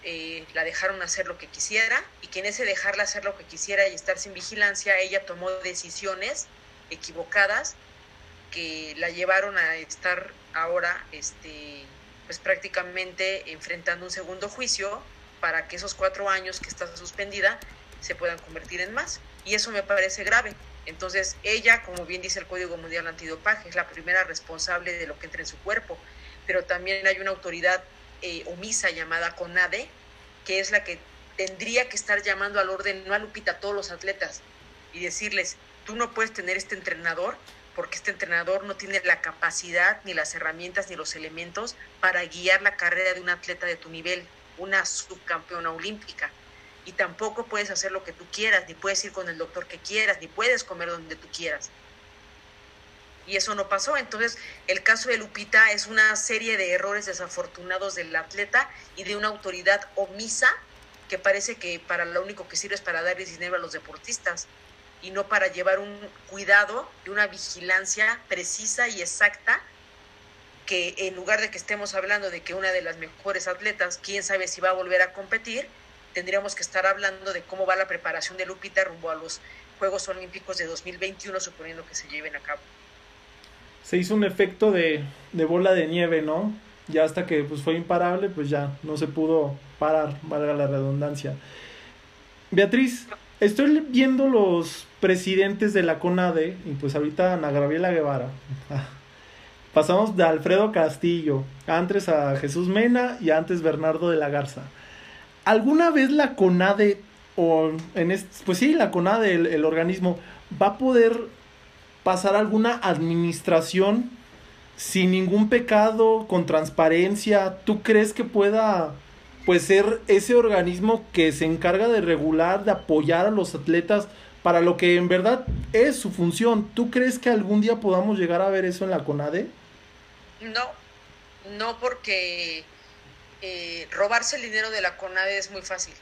Eh, la dejaron hacer lo que quisiera y que en ese dejarla hacer lo que quisiera y estar sin vigilancia, ella tomó decisiones equivocadas que la llevaron a estar ahora este, pues prácticamente enfrentando un segundo juicio para que esos cuatro años que está suspendida se puedan convertir en más. Y eso me parece grave. Entonces, ella, como bien dice el Código Mundial Antidopaje, es la primera responsable de lo que entra en su cuerpo, pero también hay una autoridad eh, omisa llamada CONADE, que es la que tendría que estar llamando al orden, no a Lupita, a todos los atletas, y decirles, tú no puedes tener este entrenador porque este entrenador no tiene la capacidad, ni las herramientas, ni los elementos para guiar la carrera de un atleta de tu nivel, una subcampeona olímpica y tampoco puedes hacer lo que tú quieras, ni puedes ir con el doctor que quieras, ni puedes comer donde tú quieras. Y eso no pasó. Entonces, el caso de Lupita es una serie de errores desafortunados del atleta y de una autoridad omisa que parece que para lo único que sirve es para darles dinero a los deportistas y no para llevar un cuidado y una vigilancia precisa y exacta que en lugar de que estemos hablando de que una de las mejores atletas, quién sabe si va a volver a competir, tendríamos que estar hablando de cómo va la preparación de Lupita rumbo a los Juegos Olímpicos de 2021, suponiendo que se lleven a cabo. Se hizo un efecto de, bola de nieve, ¿no? Ya hasta que pues, fue imparable, pues ya no se pudo parar, valga la redundancia. Beatriz, estoy viendo los presidentes de la CONADE, y pues ahorita Ana Gabriela Guevara. Pasamos de Alfredo Castillo, antes a Jesús Mena y antes Bernardo de la Garza. ¿Alguna vez la CONADE, o en este, pues sí, la CONADE, el, organismo, va a poder pasar alguna administración sin ningún pecado, con transparencia? ¿Tú crees que pueda pues ser ese organismo que se encarga de regular, de apoyar a los atletas para lo que en verdad es su función? ¿Tú crees que algún día podamos llegar a ver eso en la CONADE? No, no porque eh, robarse el dinero de la CONADE es muy fácil.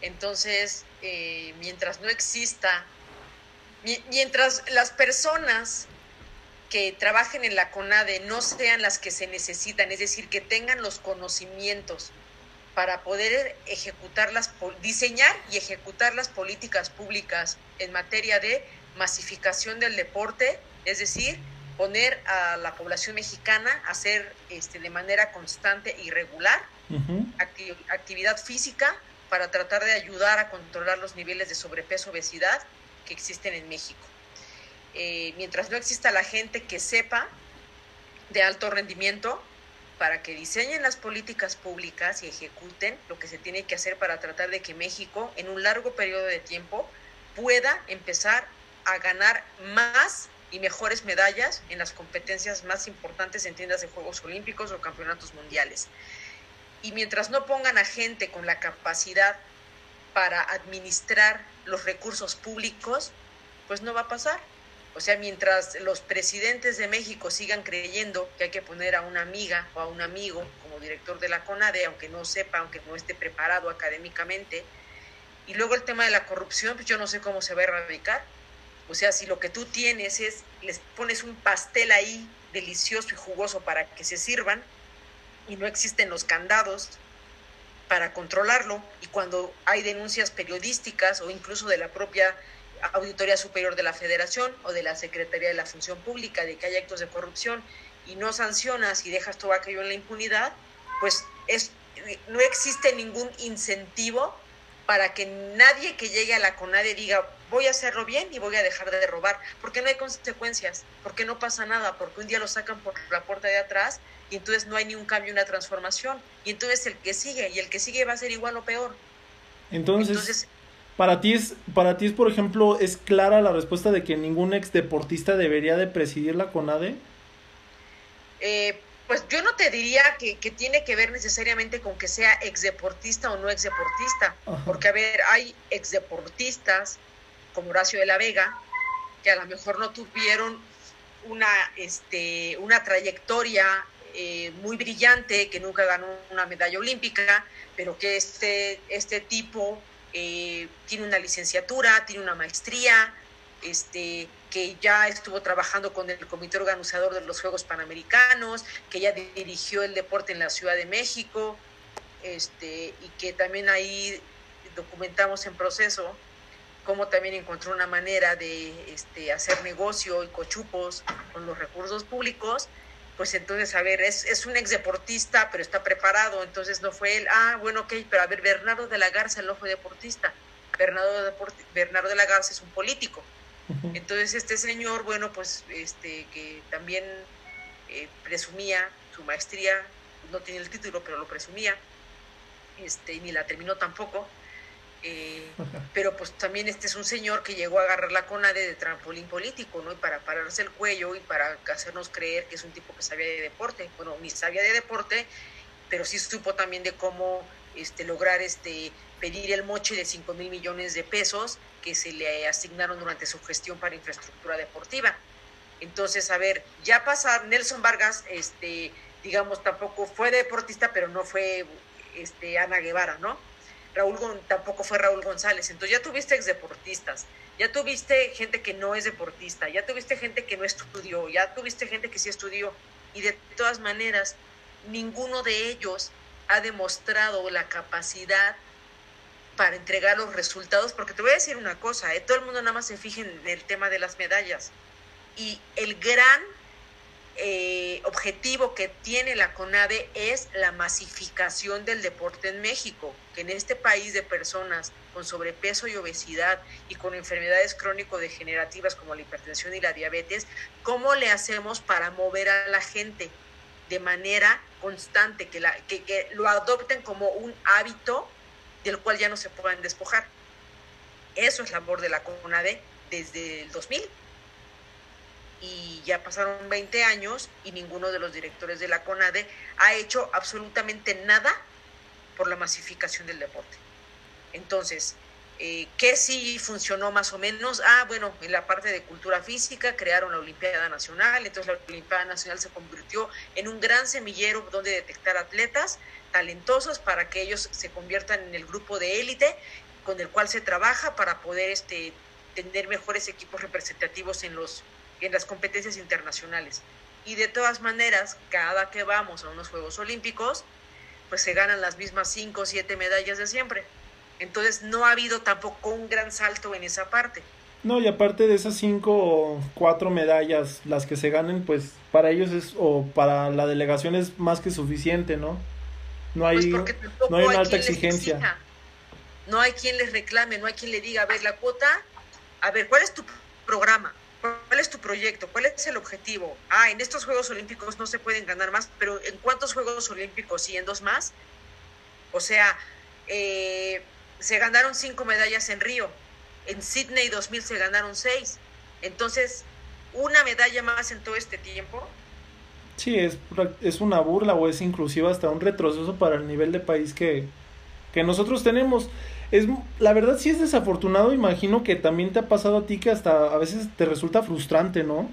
Entonces, eh, mientras no exista, mientras las personas que trabajen en la CONADE no sean las que se necesitan, es decir, que tengan los conocimientos para poder ejecutar las, diseñar y ejecutar las políticas públicas en materia de masificación del deporte, es decir, poner a la población mexicana a hacer este, de manera constante y regular actividad física para tratar de ayudar a controlar los niveles de sobrepeso, obesidad que existen en México. Eh, mientras no exista la gente que sepa de alto rendimiento, para que diseñen las políticas públicas y ejecuten lo que se tiene que hacer para tratar de que México en un largo periodo de tiempo pueda empezar a ganar más y mejores medallas en las competencias más importantes en tiendas de Juegos Olímpicos o campeonatos mundiales. Y mientras no pongan a gente con la capacidad para administrar los recursos públicos, pues no va a pasar. O sea, mientras los presidentes de México sigan creyendo que hay que poner a una amiga o a un amigo como director de la CONADE, aunque no sepa, aunque no esté preparado académicamente, y luego el tema de la corrupción, pues yo no sé cómo se va a erradicar. O sea, si lo que tú tienes es, les pones un pastel ahí delicioso y jugoso para que se sirvan y no existen los candados para controlarlo y cuando hay denuncias periodísticas o incluso de la propia Auditoría Superior de la Federación o de la Secretaría de la Función Pública de que hay actos de corrupción y no sancionas y dejas todo aquello en la impunidad, pues es, no existe ningún incentivo para que nadie que llegue a la CONADE diga voy a hacerlo bien y voy a dejar de robar, porque no hay consecuencias, porque no pasa nada, porque un día lo sacan por la puerta de atrás y entonces no hay ni un cambio, una transformación, y entonces el que sigue, y el que sigue va a ser igual o peor. Entonces, para ti es, para ti es, por ejemplo, es clara la respuesta de que ningún ex deportista debería de presidir la CONADE. Eh, pues yo no te diría que, tiene que ver necesariamente con que sea exdeportista o no exdeportista, porque a ver, hay exdeportistas como Horacio de la Vega, que a lo mejor no tuvieron una, este, una trayectoria eh, muy brillante, que nunca ganó una medalla olímpica, pero que este, este tipo eh, tiene una licenciatura, tiene una maestría, este, que ya estuvo trabajando con el comité organizador de los Juegos Panamericanos, que ya dirigió el deporte en la Ciudad de México, este, y que también ahí documentamos en proceso cómo también encontró una manera de este, hacer negocio y cochupos con los recursos públicos, pues entonces, a ver, es, es un ex deportista, pero está preparado, entonces no fue él, ah, bueno, ok, pero a ver, Bernardo de la Garza no fue deportista, Bernardo de, Bernardo de la Garza es un político. Entonces este señor, bueno, pues este que también eh, presumía su maestría, no tiene el título, pero lo presumía, este, ni la terminó tampoco. Eh, pero pues también este es un señor que llegó a agarrar la CONADE de trampolín político, ¿no? Y para pararse el cuello y para hacernos creer que es un tipo que sabía de deporte. Bueno, ni sabía de deporte, pero sí supo también de cómo este, lograr este, pedir el moche de 5 mil millones de pesos que se le asignaron durante su gestión para infraestructura deportiva. Entonces, a ver, ya pasa, Nelson Vargas, este, digamos, tampoco fue deportista, pero no fue este, Ana Guevara, ¿no? Raúl tampoco fue Raúl González. Entonces ya tuviste ex deportistas, ya tuviste gente que no es deportista, ya tuviste gente que no estudió, ya tuviste gente que sí estudió. Y de todas maneras, ninguno de ellos ha demostrado la capacidad para entregar los resultados, porque te voy a decir una cosa, ¿eh? todo el mundo nada más se fija en el tema de las medallas. Y el gran eh, objetivo que tiene la CONADE es la masificación del deporte en México, que en este país de personas con sobrepeso y obesidad y con enfermedades crónico-degenerativas como la hipertensión y la diabetes, ¿cómo le hacemos para mover a la gente de manera constante, que, la, que, que lo adopten como un hábito del cual ya no se puedan despojar? Eso es labor de la CONADE desde el 2000 y ya pasaron 20 años y ninguno de los directores de la CONADE ha hecho absolutamente nada por la masificación del deporte. Entonces, eh, ¿qué sí funcionó más o menos? Ah, bueno, en la parte de cultura física crearon la Olimpiada Nacional, entonces la Olimpiada Nacional se convirtió en un gran semillero donde detectar atletas talentosos para que ellos se conviertan en el grupo de élite con el cual se trabaja para poder este, tener mejores equipos representativos en los en las competencias internacionales. Y de todas maneras, cada que vamos a unos Juegos Olímpicos, pues se ganan las mismas cinco o siete medallas de siempre. Entonces no ha habido tampoco un gran salto en esa parte. No, y aparte de esas cinco o cuatro medallas, las que se ganen, pues para ellos es, o para la delegación es más que suficiente, ¿no? No hay, pues no hay una alta exigencia. No hay quien les reclame, no hay quien le diga, a ver, la cuota, a ver, ¿cuál es tu programa? ¿Cuál es tu proyecto? ¿Cuál es el objetivo? Ah, en estos Juegos Olímpicos no se pueden ganar más, pero ¿en cuántos Juegos Olímpicos y en dos más? O sea, eh, se ganaron cinco medallas en Río, en Sydney 2000 se ganaron seis. Entonces, una medalla más en todo este tiempo. Sí, es, es una burla o es inclusive hasta un retroceso para el nivel de país que, que nosotros tenemos es la verdad sí es desafortunado, imagino que también te ha pasado a ti que hasta a veces te resulta frustrante, ¿no?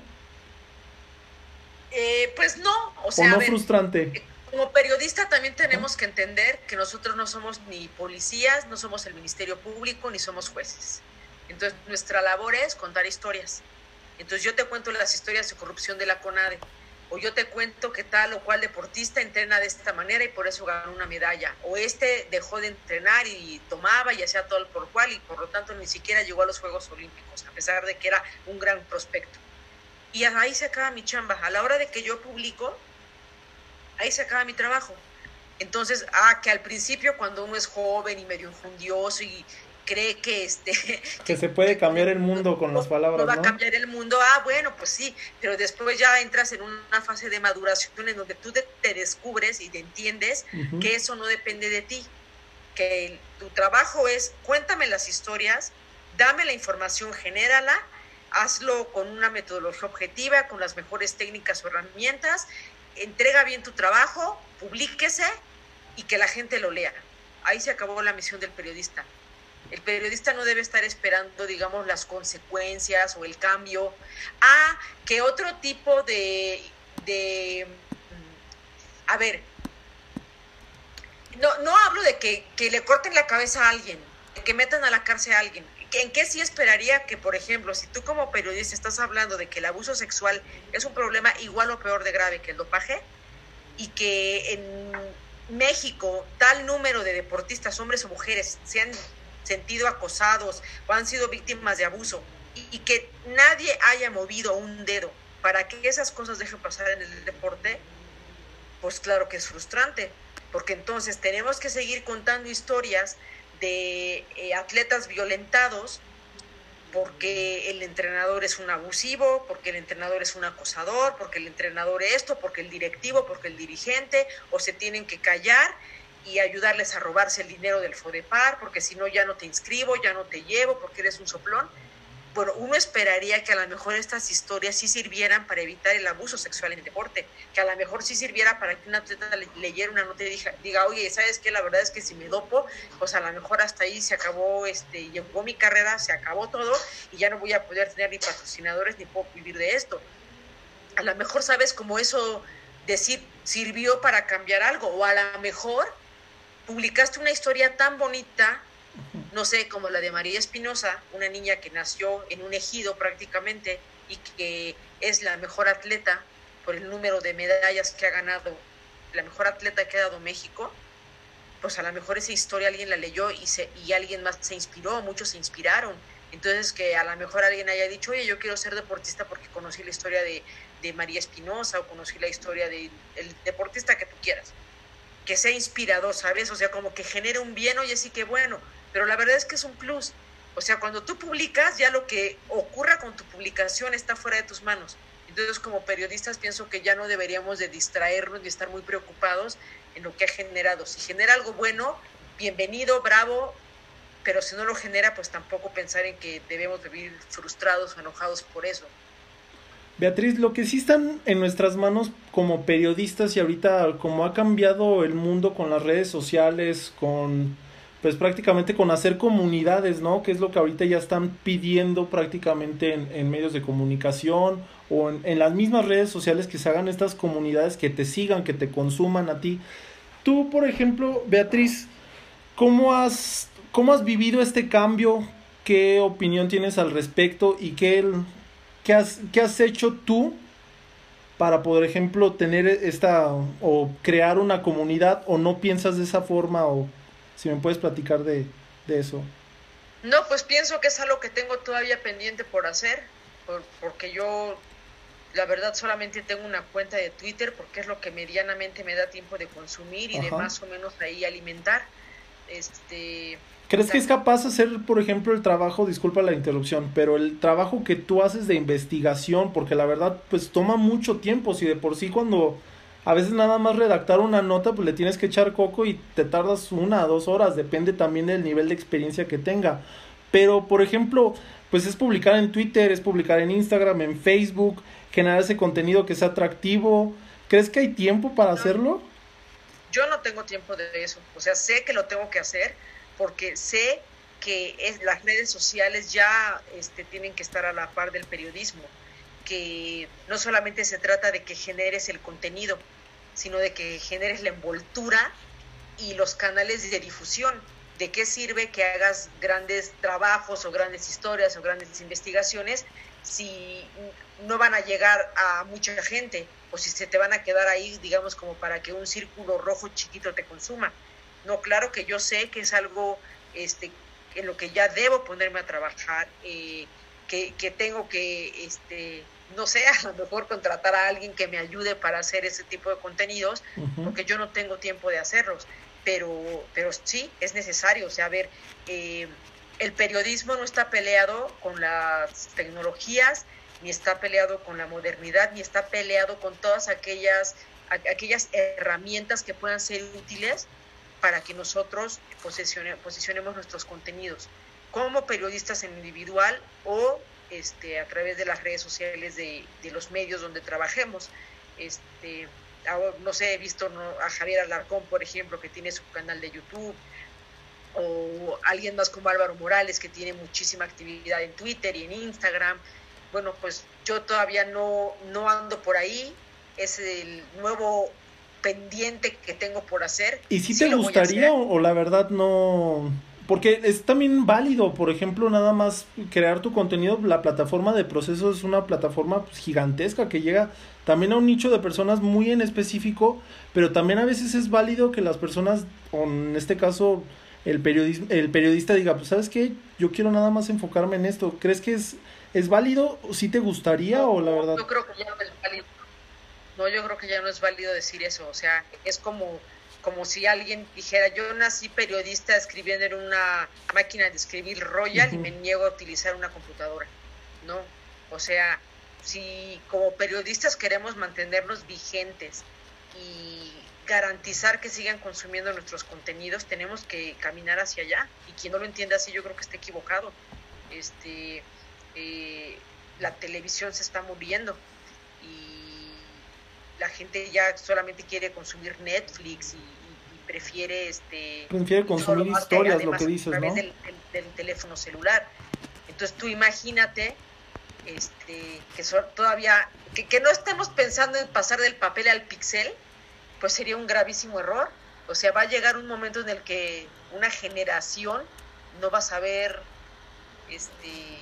Eh, pues no, o sea, no frustrante. Eh, como periodista también tenemos que entender que nosotros no somos ni policías, no somos el Ministerio Público, ni somos jueces. Entonces, nuestra labor es contar historias. Entonces, yo te cuento las historias de corrupción de la CONADE o yo te cuento que tal o cual deportista entrena de esta manera y por eso ganó una medalla, o este dejó de entrenar y tomaba y hacía todo por cual y por lo tanto ni siquiera llegó a los Juegos Olímpicos, a pesar de que era un gran prospecto. Y ahí se acaba mi chamba. A la hora de que yo publico, ahí se acaba mi trabajo. Entonces, ah, que al principio cuando uno es joven y medio infundioso y, cree que este que se puede cambiar el mundo con las palabras, no va a cambiar el mundo. Ah, bueno, pues sí, pero después ya entras en una fase de maduración en donde tú te, descubres y te entiendes que eso no depende de ti, que tu trabajo es cuéntame las historias, dame la información, genérala, hazlo con una metodología objetiva, con las mejores técnicas o herramientas, entrega bien tu trabajo, publíquese y que la gente lo lea. Ahí se acabó la misión del periodista. El periodista no debe estar esperando, digamos, las consecuencias o el cambio. Ah, que otro tipo de, de a ver, no, no hablo de que, que, le corten la cabeza a alguien, que metan a la cárcel a alguien. ¿En qué sí esperaría que, por ejemplo, si tú como periodista estás hablando de que el abuso sexual es un problema igual o peor de grave que el dopaje y que en México tal número de deportistas, hombres o mujeres, se han sentido acosados o han sido víctimas de abuso y, que nadie haya movido un dedo para que esas cosas dejen pasar en el deporte, pues claro que es frustrante, porque entonces tenemos que seguir contando historias de eh, atletas violentados porque el entrenador es un abusivo, porque el entrenador es un acosador, porque el entrenador esto, porque el directivo, porque el dirigente, o se tienen que callar y ayudarles a robarse el dinero del FODEPAR, porque si no ya no te inscribo, ya no te llevo, porque eres un soplón bueno, uno esperaría que a lo mejor estas historias sí sirvieran para evitar el abuso sexual en el deporte, que a lo mejor sí sirviera para que un atleta leyera una nota y diga, diga, oye, ¿sabes qué? La verdad es que si me dopo, pues a lo mejor hasta ahí se acabó, este, llegó mi carrera, se acabó todo y ya no voy a poder tener ni patrocinadores ni puedo vivir de esto. A lo mejor sabes como eso decir sirvió para cambiar algo o a lo mejor publicaste una historia tan bonita no sé, como la de María Espinosa, una niña que nació en un ejido prácticamente y que es la mejor atleta por el número de medallas que ha ganado, la mejor atleta que ha dado México, pues a lo mejor esa historia alguien la leyó y, se, y alguien más se inspiró, muchos se inspiraron. Entonces que a lo mejor alguien haya dicho, oye, yo quiero ser deportista porque conocí la historia de, de María Espinosa o conocí la historia del deportista que tú quieras. Que sea inspirador, ¿sabes? O sea, como que genere un bien, oye, sí que bueno, pero la verdad es que es un plus. O sea, cuando tú publicas, ya lo que ocurra con tu publicación está fuera de tus manos. Entonces, como periodistas, pienso que ya no deberíamos de distraernos ni estar muy preocupados en lo que ha generado. Si genera algo bueno, bienvenido, bravo, pero si no lo genera, pues tampoco pensar en que debemos vivir frustrados o enojados por eso. Beatriz, lo que sí están en nuestras manos como periodistas y ahorita como ha cambiado el mundo con las redes sociales, con pues prácticamente con hacer comunidades, ¿no? Que es lo que ahorita ya están pidiendo prácticamente en, medios de comunicación o en, las mismas redes sociales que se hagan estas comunidades que te sigan, que te consuman a ti. Tú, por ejemplo, Beatriz, ¿cómo has, cómo has vivido este cambio? ¿Qué opinión tienes al respecto? ¿Y qué, qué, has, qué has hecho tú para, por ejemplo, tener esta o crear una comunidad o no piensas de esa forma o si me puedes platicar de, eso. No, pues pienso que es algo que tengo todavía pendiente por hacer, porque yo la verdad solamente tengo una cuenta de Twitter porque es lo que medianamente me da tiempo de consumir y de más o menos ahí alimentar. Este, ¿Crees que es capaz de hacer, por ejemplo, el trabajo, disculpa la interrupción, pero el trabajo que tú haces de investigación, porque la verdad, pues toma mucho tiempo, si de por sí cuando a veces nada más redactar una nota, pues le tienes que echar coco y te tardas una o dos horas, depende también del nivel de experiencia que tenga. Pero, por ejemplo, pues es publicar en Twitter, es publicar en Instagram, en Facebook, generar ese contenido que sea atractivo. ¿Crees que hay tiempo para hacerlo? Yo no tengo tiempo de eso. O sea, sé que lo tengo que hacer porque sé que es, las redes sociales ya este, tienen que estar a la par del periodismo, que no solamente se trata de que generes el contenido, sino de que generes la envoltura y los canales de difusión. ¿De qué sirve que hagas grandes trabajos o grandes historias o grandes investigaciones si no van a llegar a mucha gente o si se te van a quedar ahí, digamos, como para que un círculo rojo chiquito te consuma? No, claro que yo sé que es algo este, en lo que ya debo ponerme a trabajar, eh, que, que, tengo que este, no sé, a lo mejor contratar a alguien que me ayude para hacer ese tipo de contenidos, porque yo no tengo tiempo de hacerlos. Pero, pero sí, es necesario. O sea, a ver, eh, el periodismo no está peleado con las tecnologías, ni está peleado con la modernidad, ni está peleado con todas aquellas, aquellas herramientas que puedan ser útiles para que nosotros posicionemos nuestros contenidos como periodistas en individual o este, a través de las redes sociales de, los medios donde trabajemos. Este, no sé, he visto a Javier Alarcón, por ejemplo, que tiene su canal de YouTube, o alguien más como Álvaro Morales, que tiene muchísima actividad en Twitter y en Instagram. Bueno, pues yo todavía no, no ando por ahí, es el nuevo pendiente que tengo por hacer. ¿Y si te gustaría o, la verdad no, porque es también válido, por ejemplo, nada más crear tu contenido, la plataforma de procesos es una plataforma pues, gigantesca que llega también a un nicho de personas muy en específico, pero también a veces es válido que las personas, o en este caso el, periodismo, el periodista diga, pues sabes qué, yo quiero nada más enfocarme en esto. ¿Crees que es, es válido? ¿Sí te gustaría o la verdad? Yo creo que ya es válido. No, yo creo que ya no es válido decir eso. O sea, es como como si alguien dijera, yo nací periodista escribiendo en una máquina de escribir Royal y me niego a utilizar una computadora, ¿no? O sea, si como periodistas queremos mantenernos vigentes y garantizar que sigan consumiendo nuestros contenidos, tenemos que caminar hacia allá. Y quien no lo entienda así, yo creo que está equivocado. Este, eh, la televisión se está muriendo la gente ya solamente quiere consumir Netflix y, prefiere este prefiere consumir historias lo que dices a través del, teléfono celular. Entonces tú imagínate este que todavía que, que, no estemos pensando en pasar del papel al pixel pues sería un gravísimo error. O sea va a llegar un momento en el que una generación no va a saber este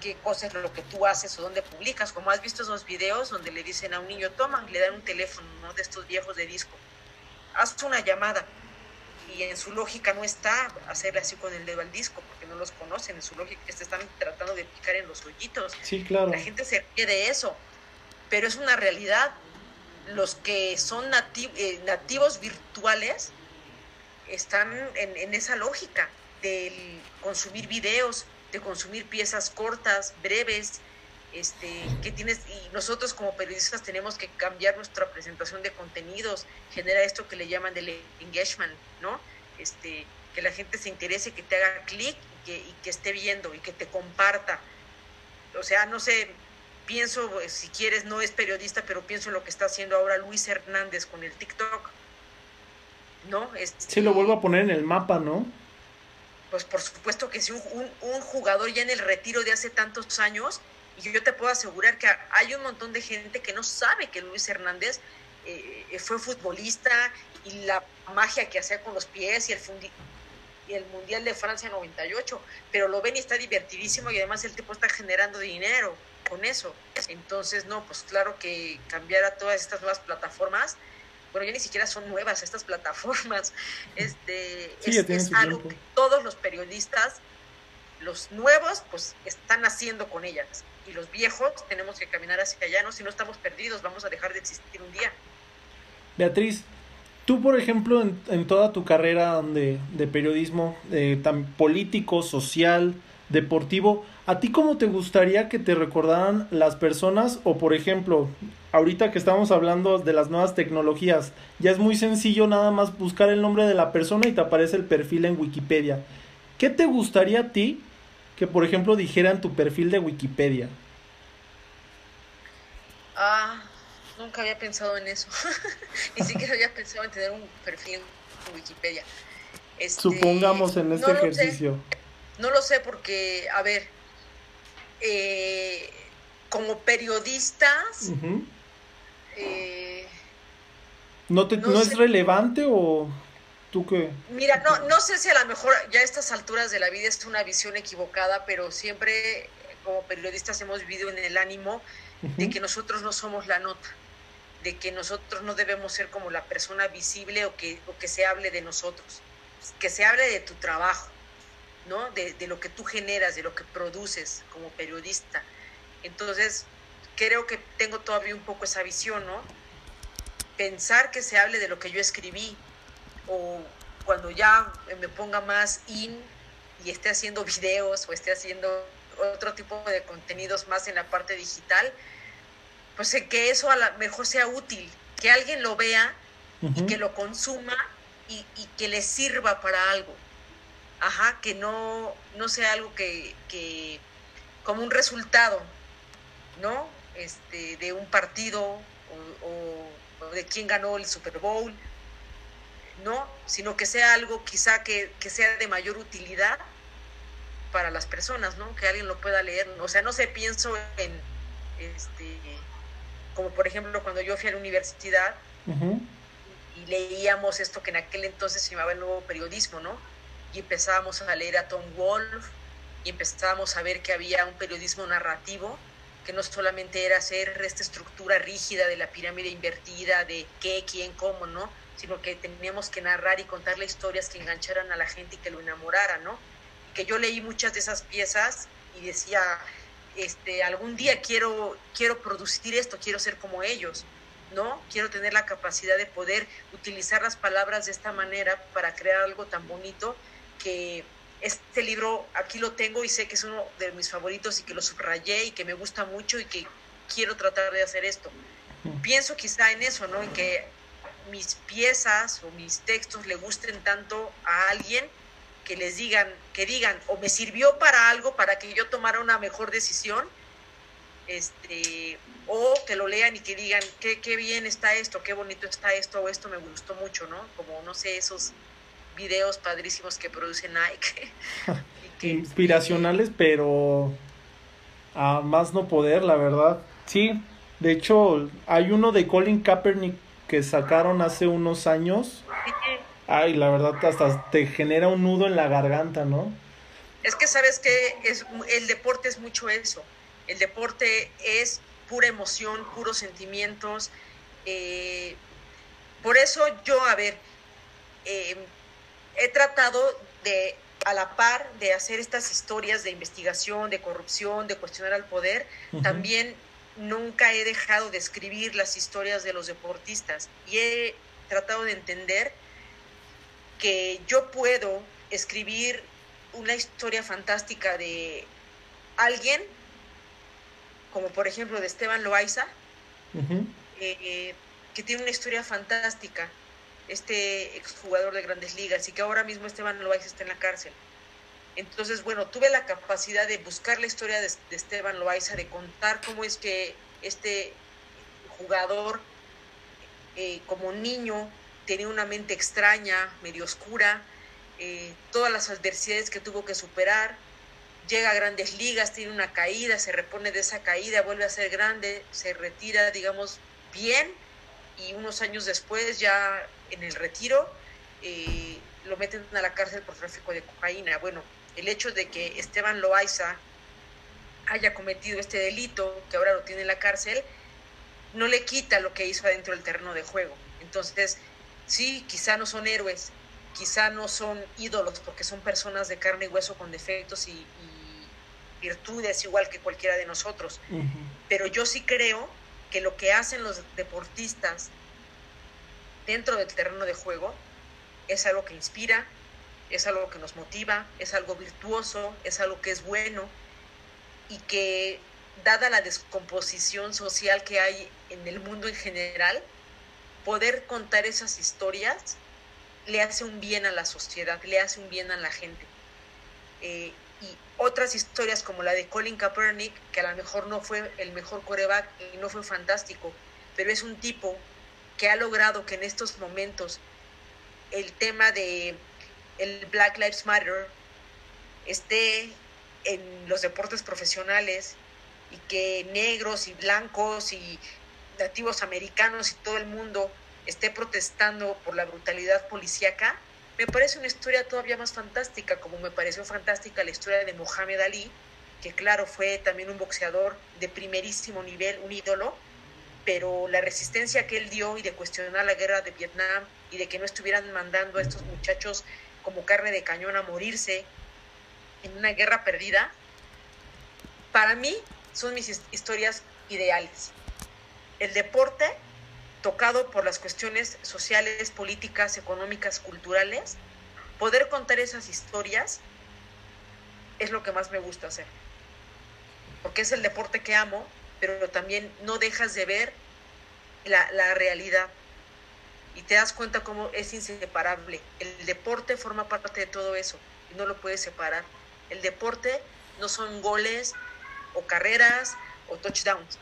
qué cosa es lo que tú haces o dónde publicas. Como has visto esos videos donde le dicen a un niño, toman, le dan un teléfono de estos viejos de disco, haz una llamada. Y en su lógica no está hacerle así con el dedo al disco, porque no los conocen. En su lógica te están tratando de picar en los hoyitos. Sí, claro. La gente se ríe de eso, pero es una realidad. Los que son eh, nativos virtuales están en, en esa lógica del consumir videos, de consumir piezas cortas, breves, este, que tienes, y nosotros como periodistas tenemos que cambiar nuestra presentación de contenidos, genera esto que le llaman del engagement, ¿no? Este, que la gente se interese, que te haga clic y que, que esté viendo y que te comparta. O sea, no sé, pienso, pues, si quieres, no es periodista, pero pienso en lo que está haciendo ahora Luis Hernández con el TikTok. ¿No? Este, sí, lo vuelvo a poner en el mapa, ¿no? Pues por supuesto que si un, un, jugador ya en el retiro de hace tantos años, y yo te puedo asegurar que hay un montón de gente que no sabe que Luis Hernández eh, fue futbolista y la magia que hacía con los pies y el, y el Mundial de Francia 98, pero lo ven y está divertidísimo y además el tipo está generando dinero con eso. Entonces, no, pues claro que cambiar a todas estas nuevas plataformas bueno, ya ni siquiera son nuevas estas plataformas, este, es, algo que todos los periodistas, los nuevos, pues están haciendo con ellas. Y los viejos tenemos que caminar hacia allá, ¿no? Si no estamos perdidos, vamos a dejar de existir un día. Beatriz, tú, por ejemplo, en, toda tu carrera de, de periodismo, eh, tan político, social, deportivo, ¿a ti cómo te gustaría que te recordaran las personas? O, por ejemplo, ahorita que estamos hablando de las nuevas tecnologías, ya es muy sencillo nada más buscar el nombre de la persona y te aparece el perfil en Wikipedia. ¿Qué te gustaría a ti que, por ejemplo, dijeran tu perfil de Wikipedia? Ah, nunca había pensado en eso. Ni siquiera había pensado en tener un perfil en Wikipedia. Este, Supongamos en este ejercicio. no lo sé porque, a ver, eh, como periodistas, eh, ¿No, te, ¿No, es relevante o tú qué? Mira, no, no sé si a lo mejor ya a estas alturas de la vida es una visión equivocada, pero siempre como periodistas hemos vivido en el ánimo de que nosotros no somos la nota, de que nosotros no debemos ser como la persona visible o que, o que se hable de nosotros, que se hable de tu trabajo, ¿no? De, de lo que tú generas, de lo que produces como periodista. Entonces, creo que tengo todavía un poco esa visión, ¿no? Pensar que se hable de lo que yo escribí o cuando ya me ponga más in y esté haciendo videos o esté haciendo otro tipo de contenidos más en la parte digital, pues que eso a lo mejor sea útil, que alguien lo vea y que lo consuma y, que le sirva para algo. Ajá, que no, no sea algo que, que como un resultado, ¿no? Este, de un partido o, de quién ganó el Super Bowl, ¿no? Sino que sea algo quizá que, sea de mayor utilidad para las personas, ¿no? Que alguien lo pueda leer. O sea, no sé, pienso en, este, como por ejemplo cuando yo fui a la universidad y leíamos esto que en aquel entonces se llamaba el nuevo periodismo, ¿no? Y empezábamos a leer a Tom Wolfe y empezábamos a ver que había un periodismo narrativo que no solamente era hacer esta estructura rígida de la pirámide invertida, de qué, quién, cómo, ¿no? Sino que teníamos que narrar y contarle historias que engancharan a la gente y que lo enamoraran, ¿no? que yo leí muchas de esas piezas y decía, este, algún día quiero, quiero producir esto, quiero ser como ellos, ¿no? Quiero tener la capacidad de poder utilizar las palabras de esta manera para crear algo tan bonito que este libro aquí lo tengo y sé que es uno de mis favoritos y que lo subrayé y que me gusta mucho y que quiero tratar de hacer esto. Pienso quizá en eso, ¿no? En que mis piezas o mis textos le gusten tanto a alguien que les digan, que digan, o me sirvió para algo para que yo tomara una mejor decisión, este, o que lo lean y que digan, qué, qué bien está esto, qué bonito está esto, o esto me gustó mucho, ¿no? Como, no sé, esos videos padrísimos que produce Nike. Inspiracionales, pero a más no poder, la verdad. Sí, de hecho, hay uno de Colin Kaepernick que sacaron hace unos años. Ay, la verdad, hasta te genera un nudo en la garganta, ¿no? Es que sabes que es, el deporte es mucho eso. El deporte es pura emoción, puros sentimientos. Eh, por eso yo, a ver, eh, he tratado de, a la par de hacer estas historias de investigación, de corrupción, de cuestionar al poder, también nunca he dejado de escribir las historias de los deportistas. Y he tratado de entender que yo puedo escribir una historia fantástica de alguien, como por ejemplo de Esteban Loaiza, eh, que tiene una historia fantástica, este exjugador de grandes ligas, y que ahora mismo Esteban Loaiza está en la cárcel. Entonces, bueno, tuve la capacidad de buscar la historia de, Esteban Loaiza, de contar cómo es que este jugador, eh, como niño, tenía una mente extraña, medio oscura, eh, todas las adversidades que tuvo que superar, llega a grandes ligas, tiene una caída, se repone de esa caída, vuelve a ser grande, se retira, digamos, bien, y unos años después, ya en el retiro, eh, lo meten a la cárcel por tráfico de cocaína. Bueno, el hecho de que Esteban Loaiza haya cometido este delito, que ahora lo tiene en la cárcel, no le quita lo que hizo adentro del terreno de juego. Entonces, sí, quizá no son héroes, quizá no son ídolos, porque son personas de carne y hueso con defectos y, virtudes igual que cualquiera de nosotros. Pero yo sí creo que lo que hacen los deportistas dentro del terreno de juego es algo que inspira, es algo que nos motiva, es algo virtuoso, es algo que es bueno y que dada la descomposición social que hay en el mundo en general, poder contar esas historias le hace un bien a la sociedad, le hace un bien a la gente. Eh, y otras historias como la de Colin Kaepernick, que a lo mejor no fue el mejor coreback y no fue fantástico, pero es un tipo que ha logrado que en estos momentos el tema de el Black Lives Matter esté en los deportes profesionales y que negros y blancos y nativos americanos y todo el mundo esté protestando por la brutalidad policíaca, me parece una historia todavía más fantástica, como me pareció fantástica la historia de Mohamed Ali, que claro, fue también un boxeador de primerísimo nivel, un ídolo, pero la resistencia que él dio y de cuestionar la guerra de Vietnam y de que no estuvieran mandando a estos muchachos como carne de cañón a morirse en una guerra perdida, para mí son mis historias ideales. El deporte tocado por las cuestiones sociales, políticas, económicas, culturales, poder contar esas historias es lo que más me gusta hacer. Porque es el deporte que amo, pero también no dejas de ver la, la realidad y te das cuenta cómo es inseparable. El deporte forma parte de todo eso y no lo puedes separar. El deporte no son goles o carreras o touchdowns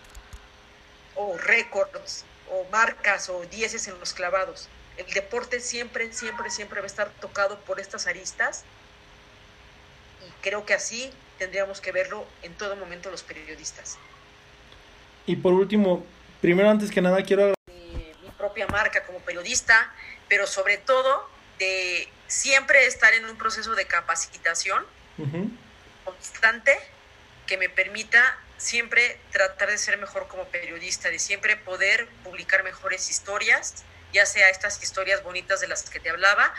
o récords o marcas o dieces en los clavados. El deporte siempre, siempre, siempre va a estar tocado por estas aristas y creo que así tendríamos que verlo en todo momento los periodistas. Y por último, primero antes que nada quiero mi propia marca como periodista, pero sobre todo de siempre estar en un proceso de capacitación constante que me permita siempre tratar de ser mejor como periodista, de siempre poder publicar mejores historias, ya sea estas historias bonitas de las que te hablaba,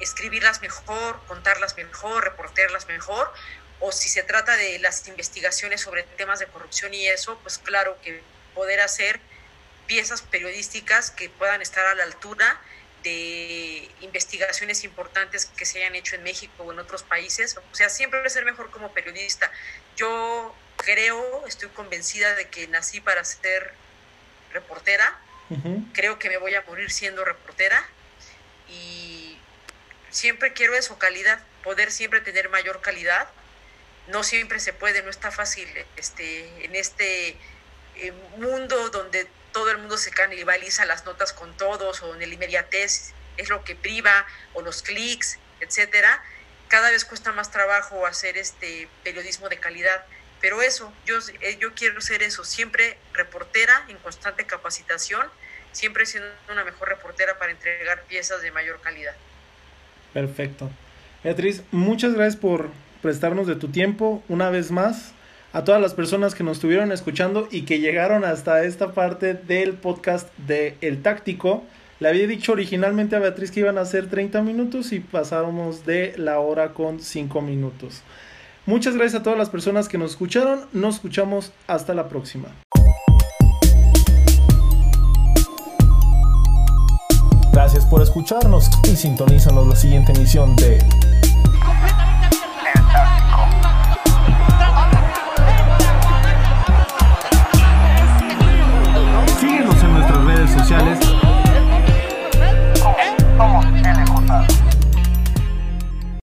escribirlas mejor, contarlas mejor, reportarlas mejor, o si se trata de las investigaciones sobre temas de corrupción y eso, pues claro que poder hacer piezas periodísticas que puedan estar a la altura de investigaciones importantes que se hayan hecho en México o en otros países. O sea, siempre ser mejor como periodista. Yo creo, estoy convencida de que nací para ser reportera. Creo que me voy a morir siendo reportera. Y siempre quiero eso, calidad, poder siempre tener mayor calidad. No siempre se puede, no está fácil este, en este eh, mundo donde todo el mundo se canibaliza las notas con todos o en el inmediatez es lo que priva o los clics, etcétera. Cada vez cuesta más trabajo hacer este periodismo de calidad, pero eso, yo, eh, yo quiero ser eso, siempre reportera en constante capacitación, siempre siendo una mejor reportera para entregar piezas de mayor calidad. Perfecto. Beatriz, muchas gracias por prestarnos de tu tiempo una vez más a todas las personas que nos estuvieron escuchando y que llegaron hasta esta parte del podcast de El Táctico. Le había dicho originalmente a Beatriz que iban a ser 30 minutos y pasamos de la hora con 5 minutos. Muchas gracias a todas las personas que nos escucharon. Nos escuchamos hasta la próxima. Gracias por escucharnos y sintonízanos la siguiente emisión de sociales.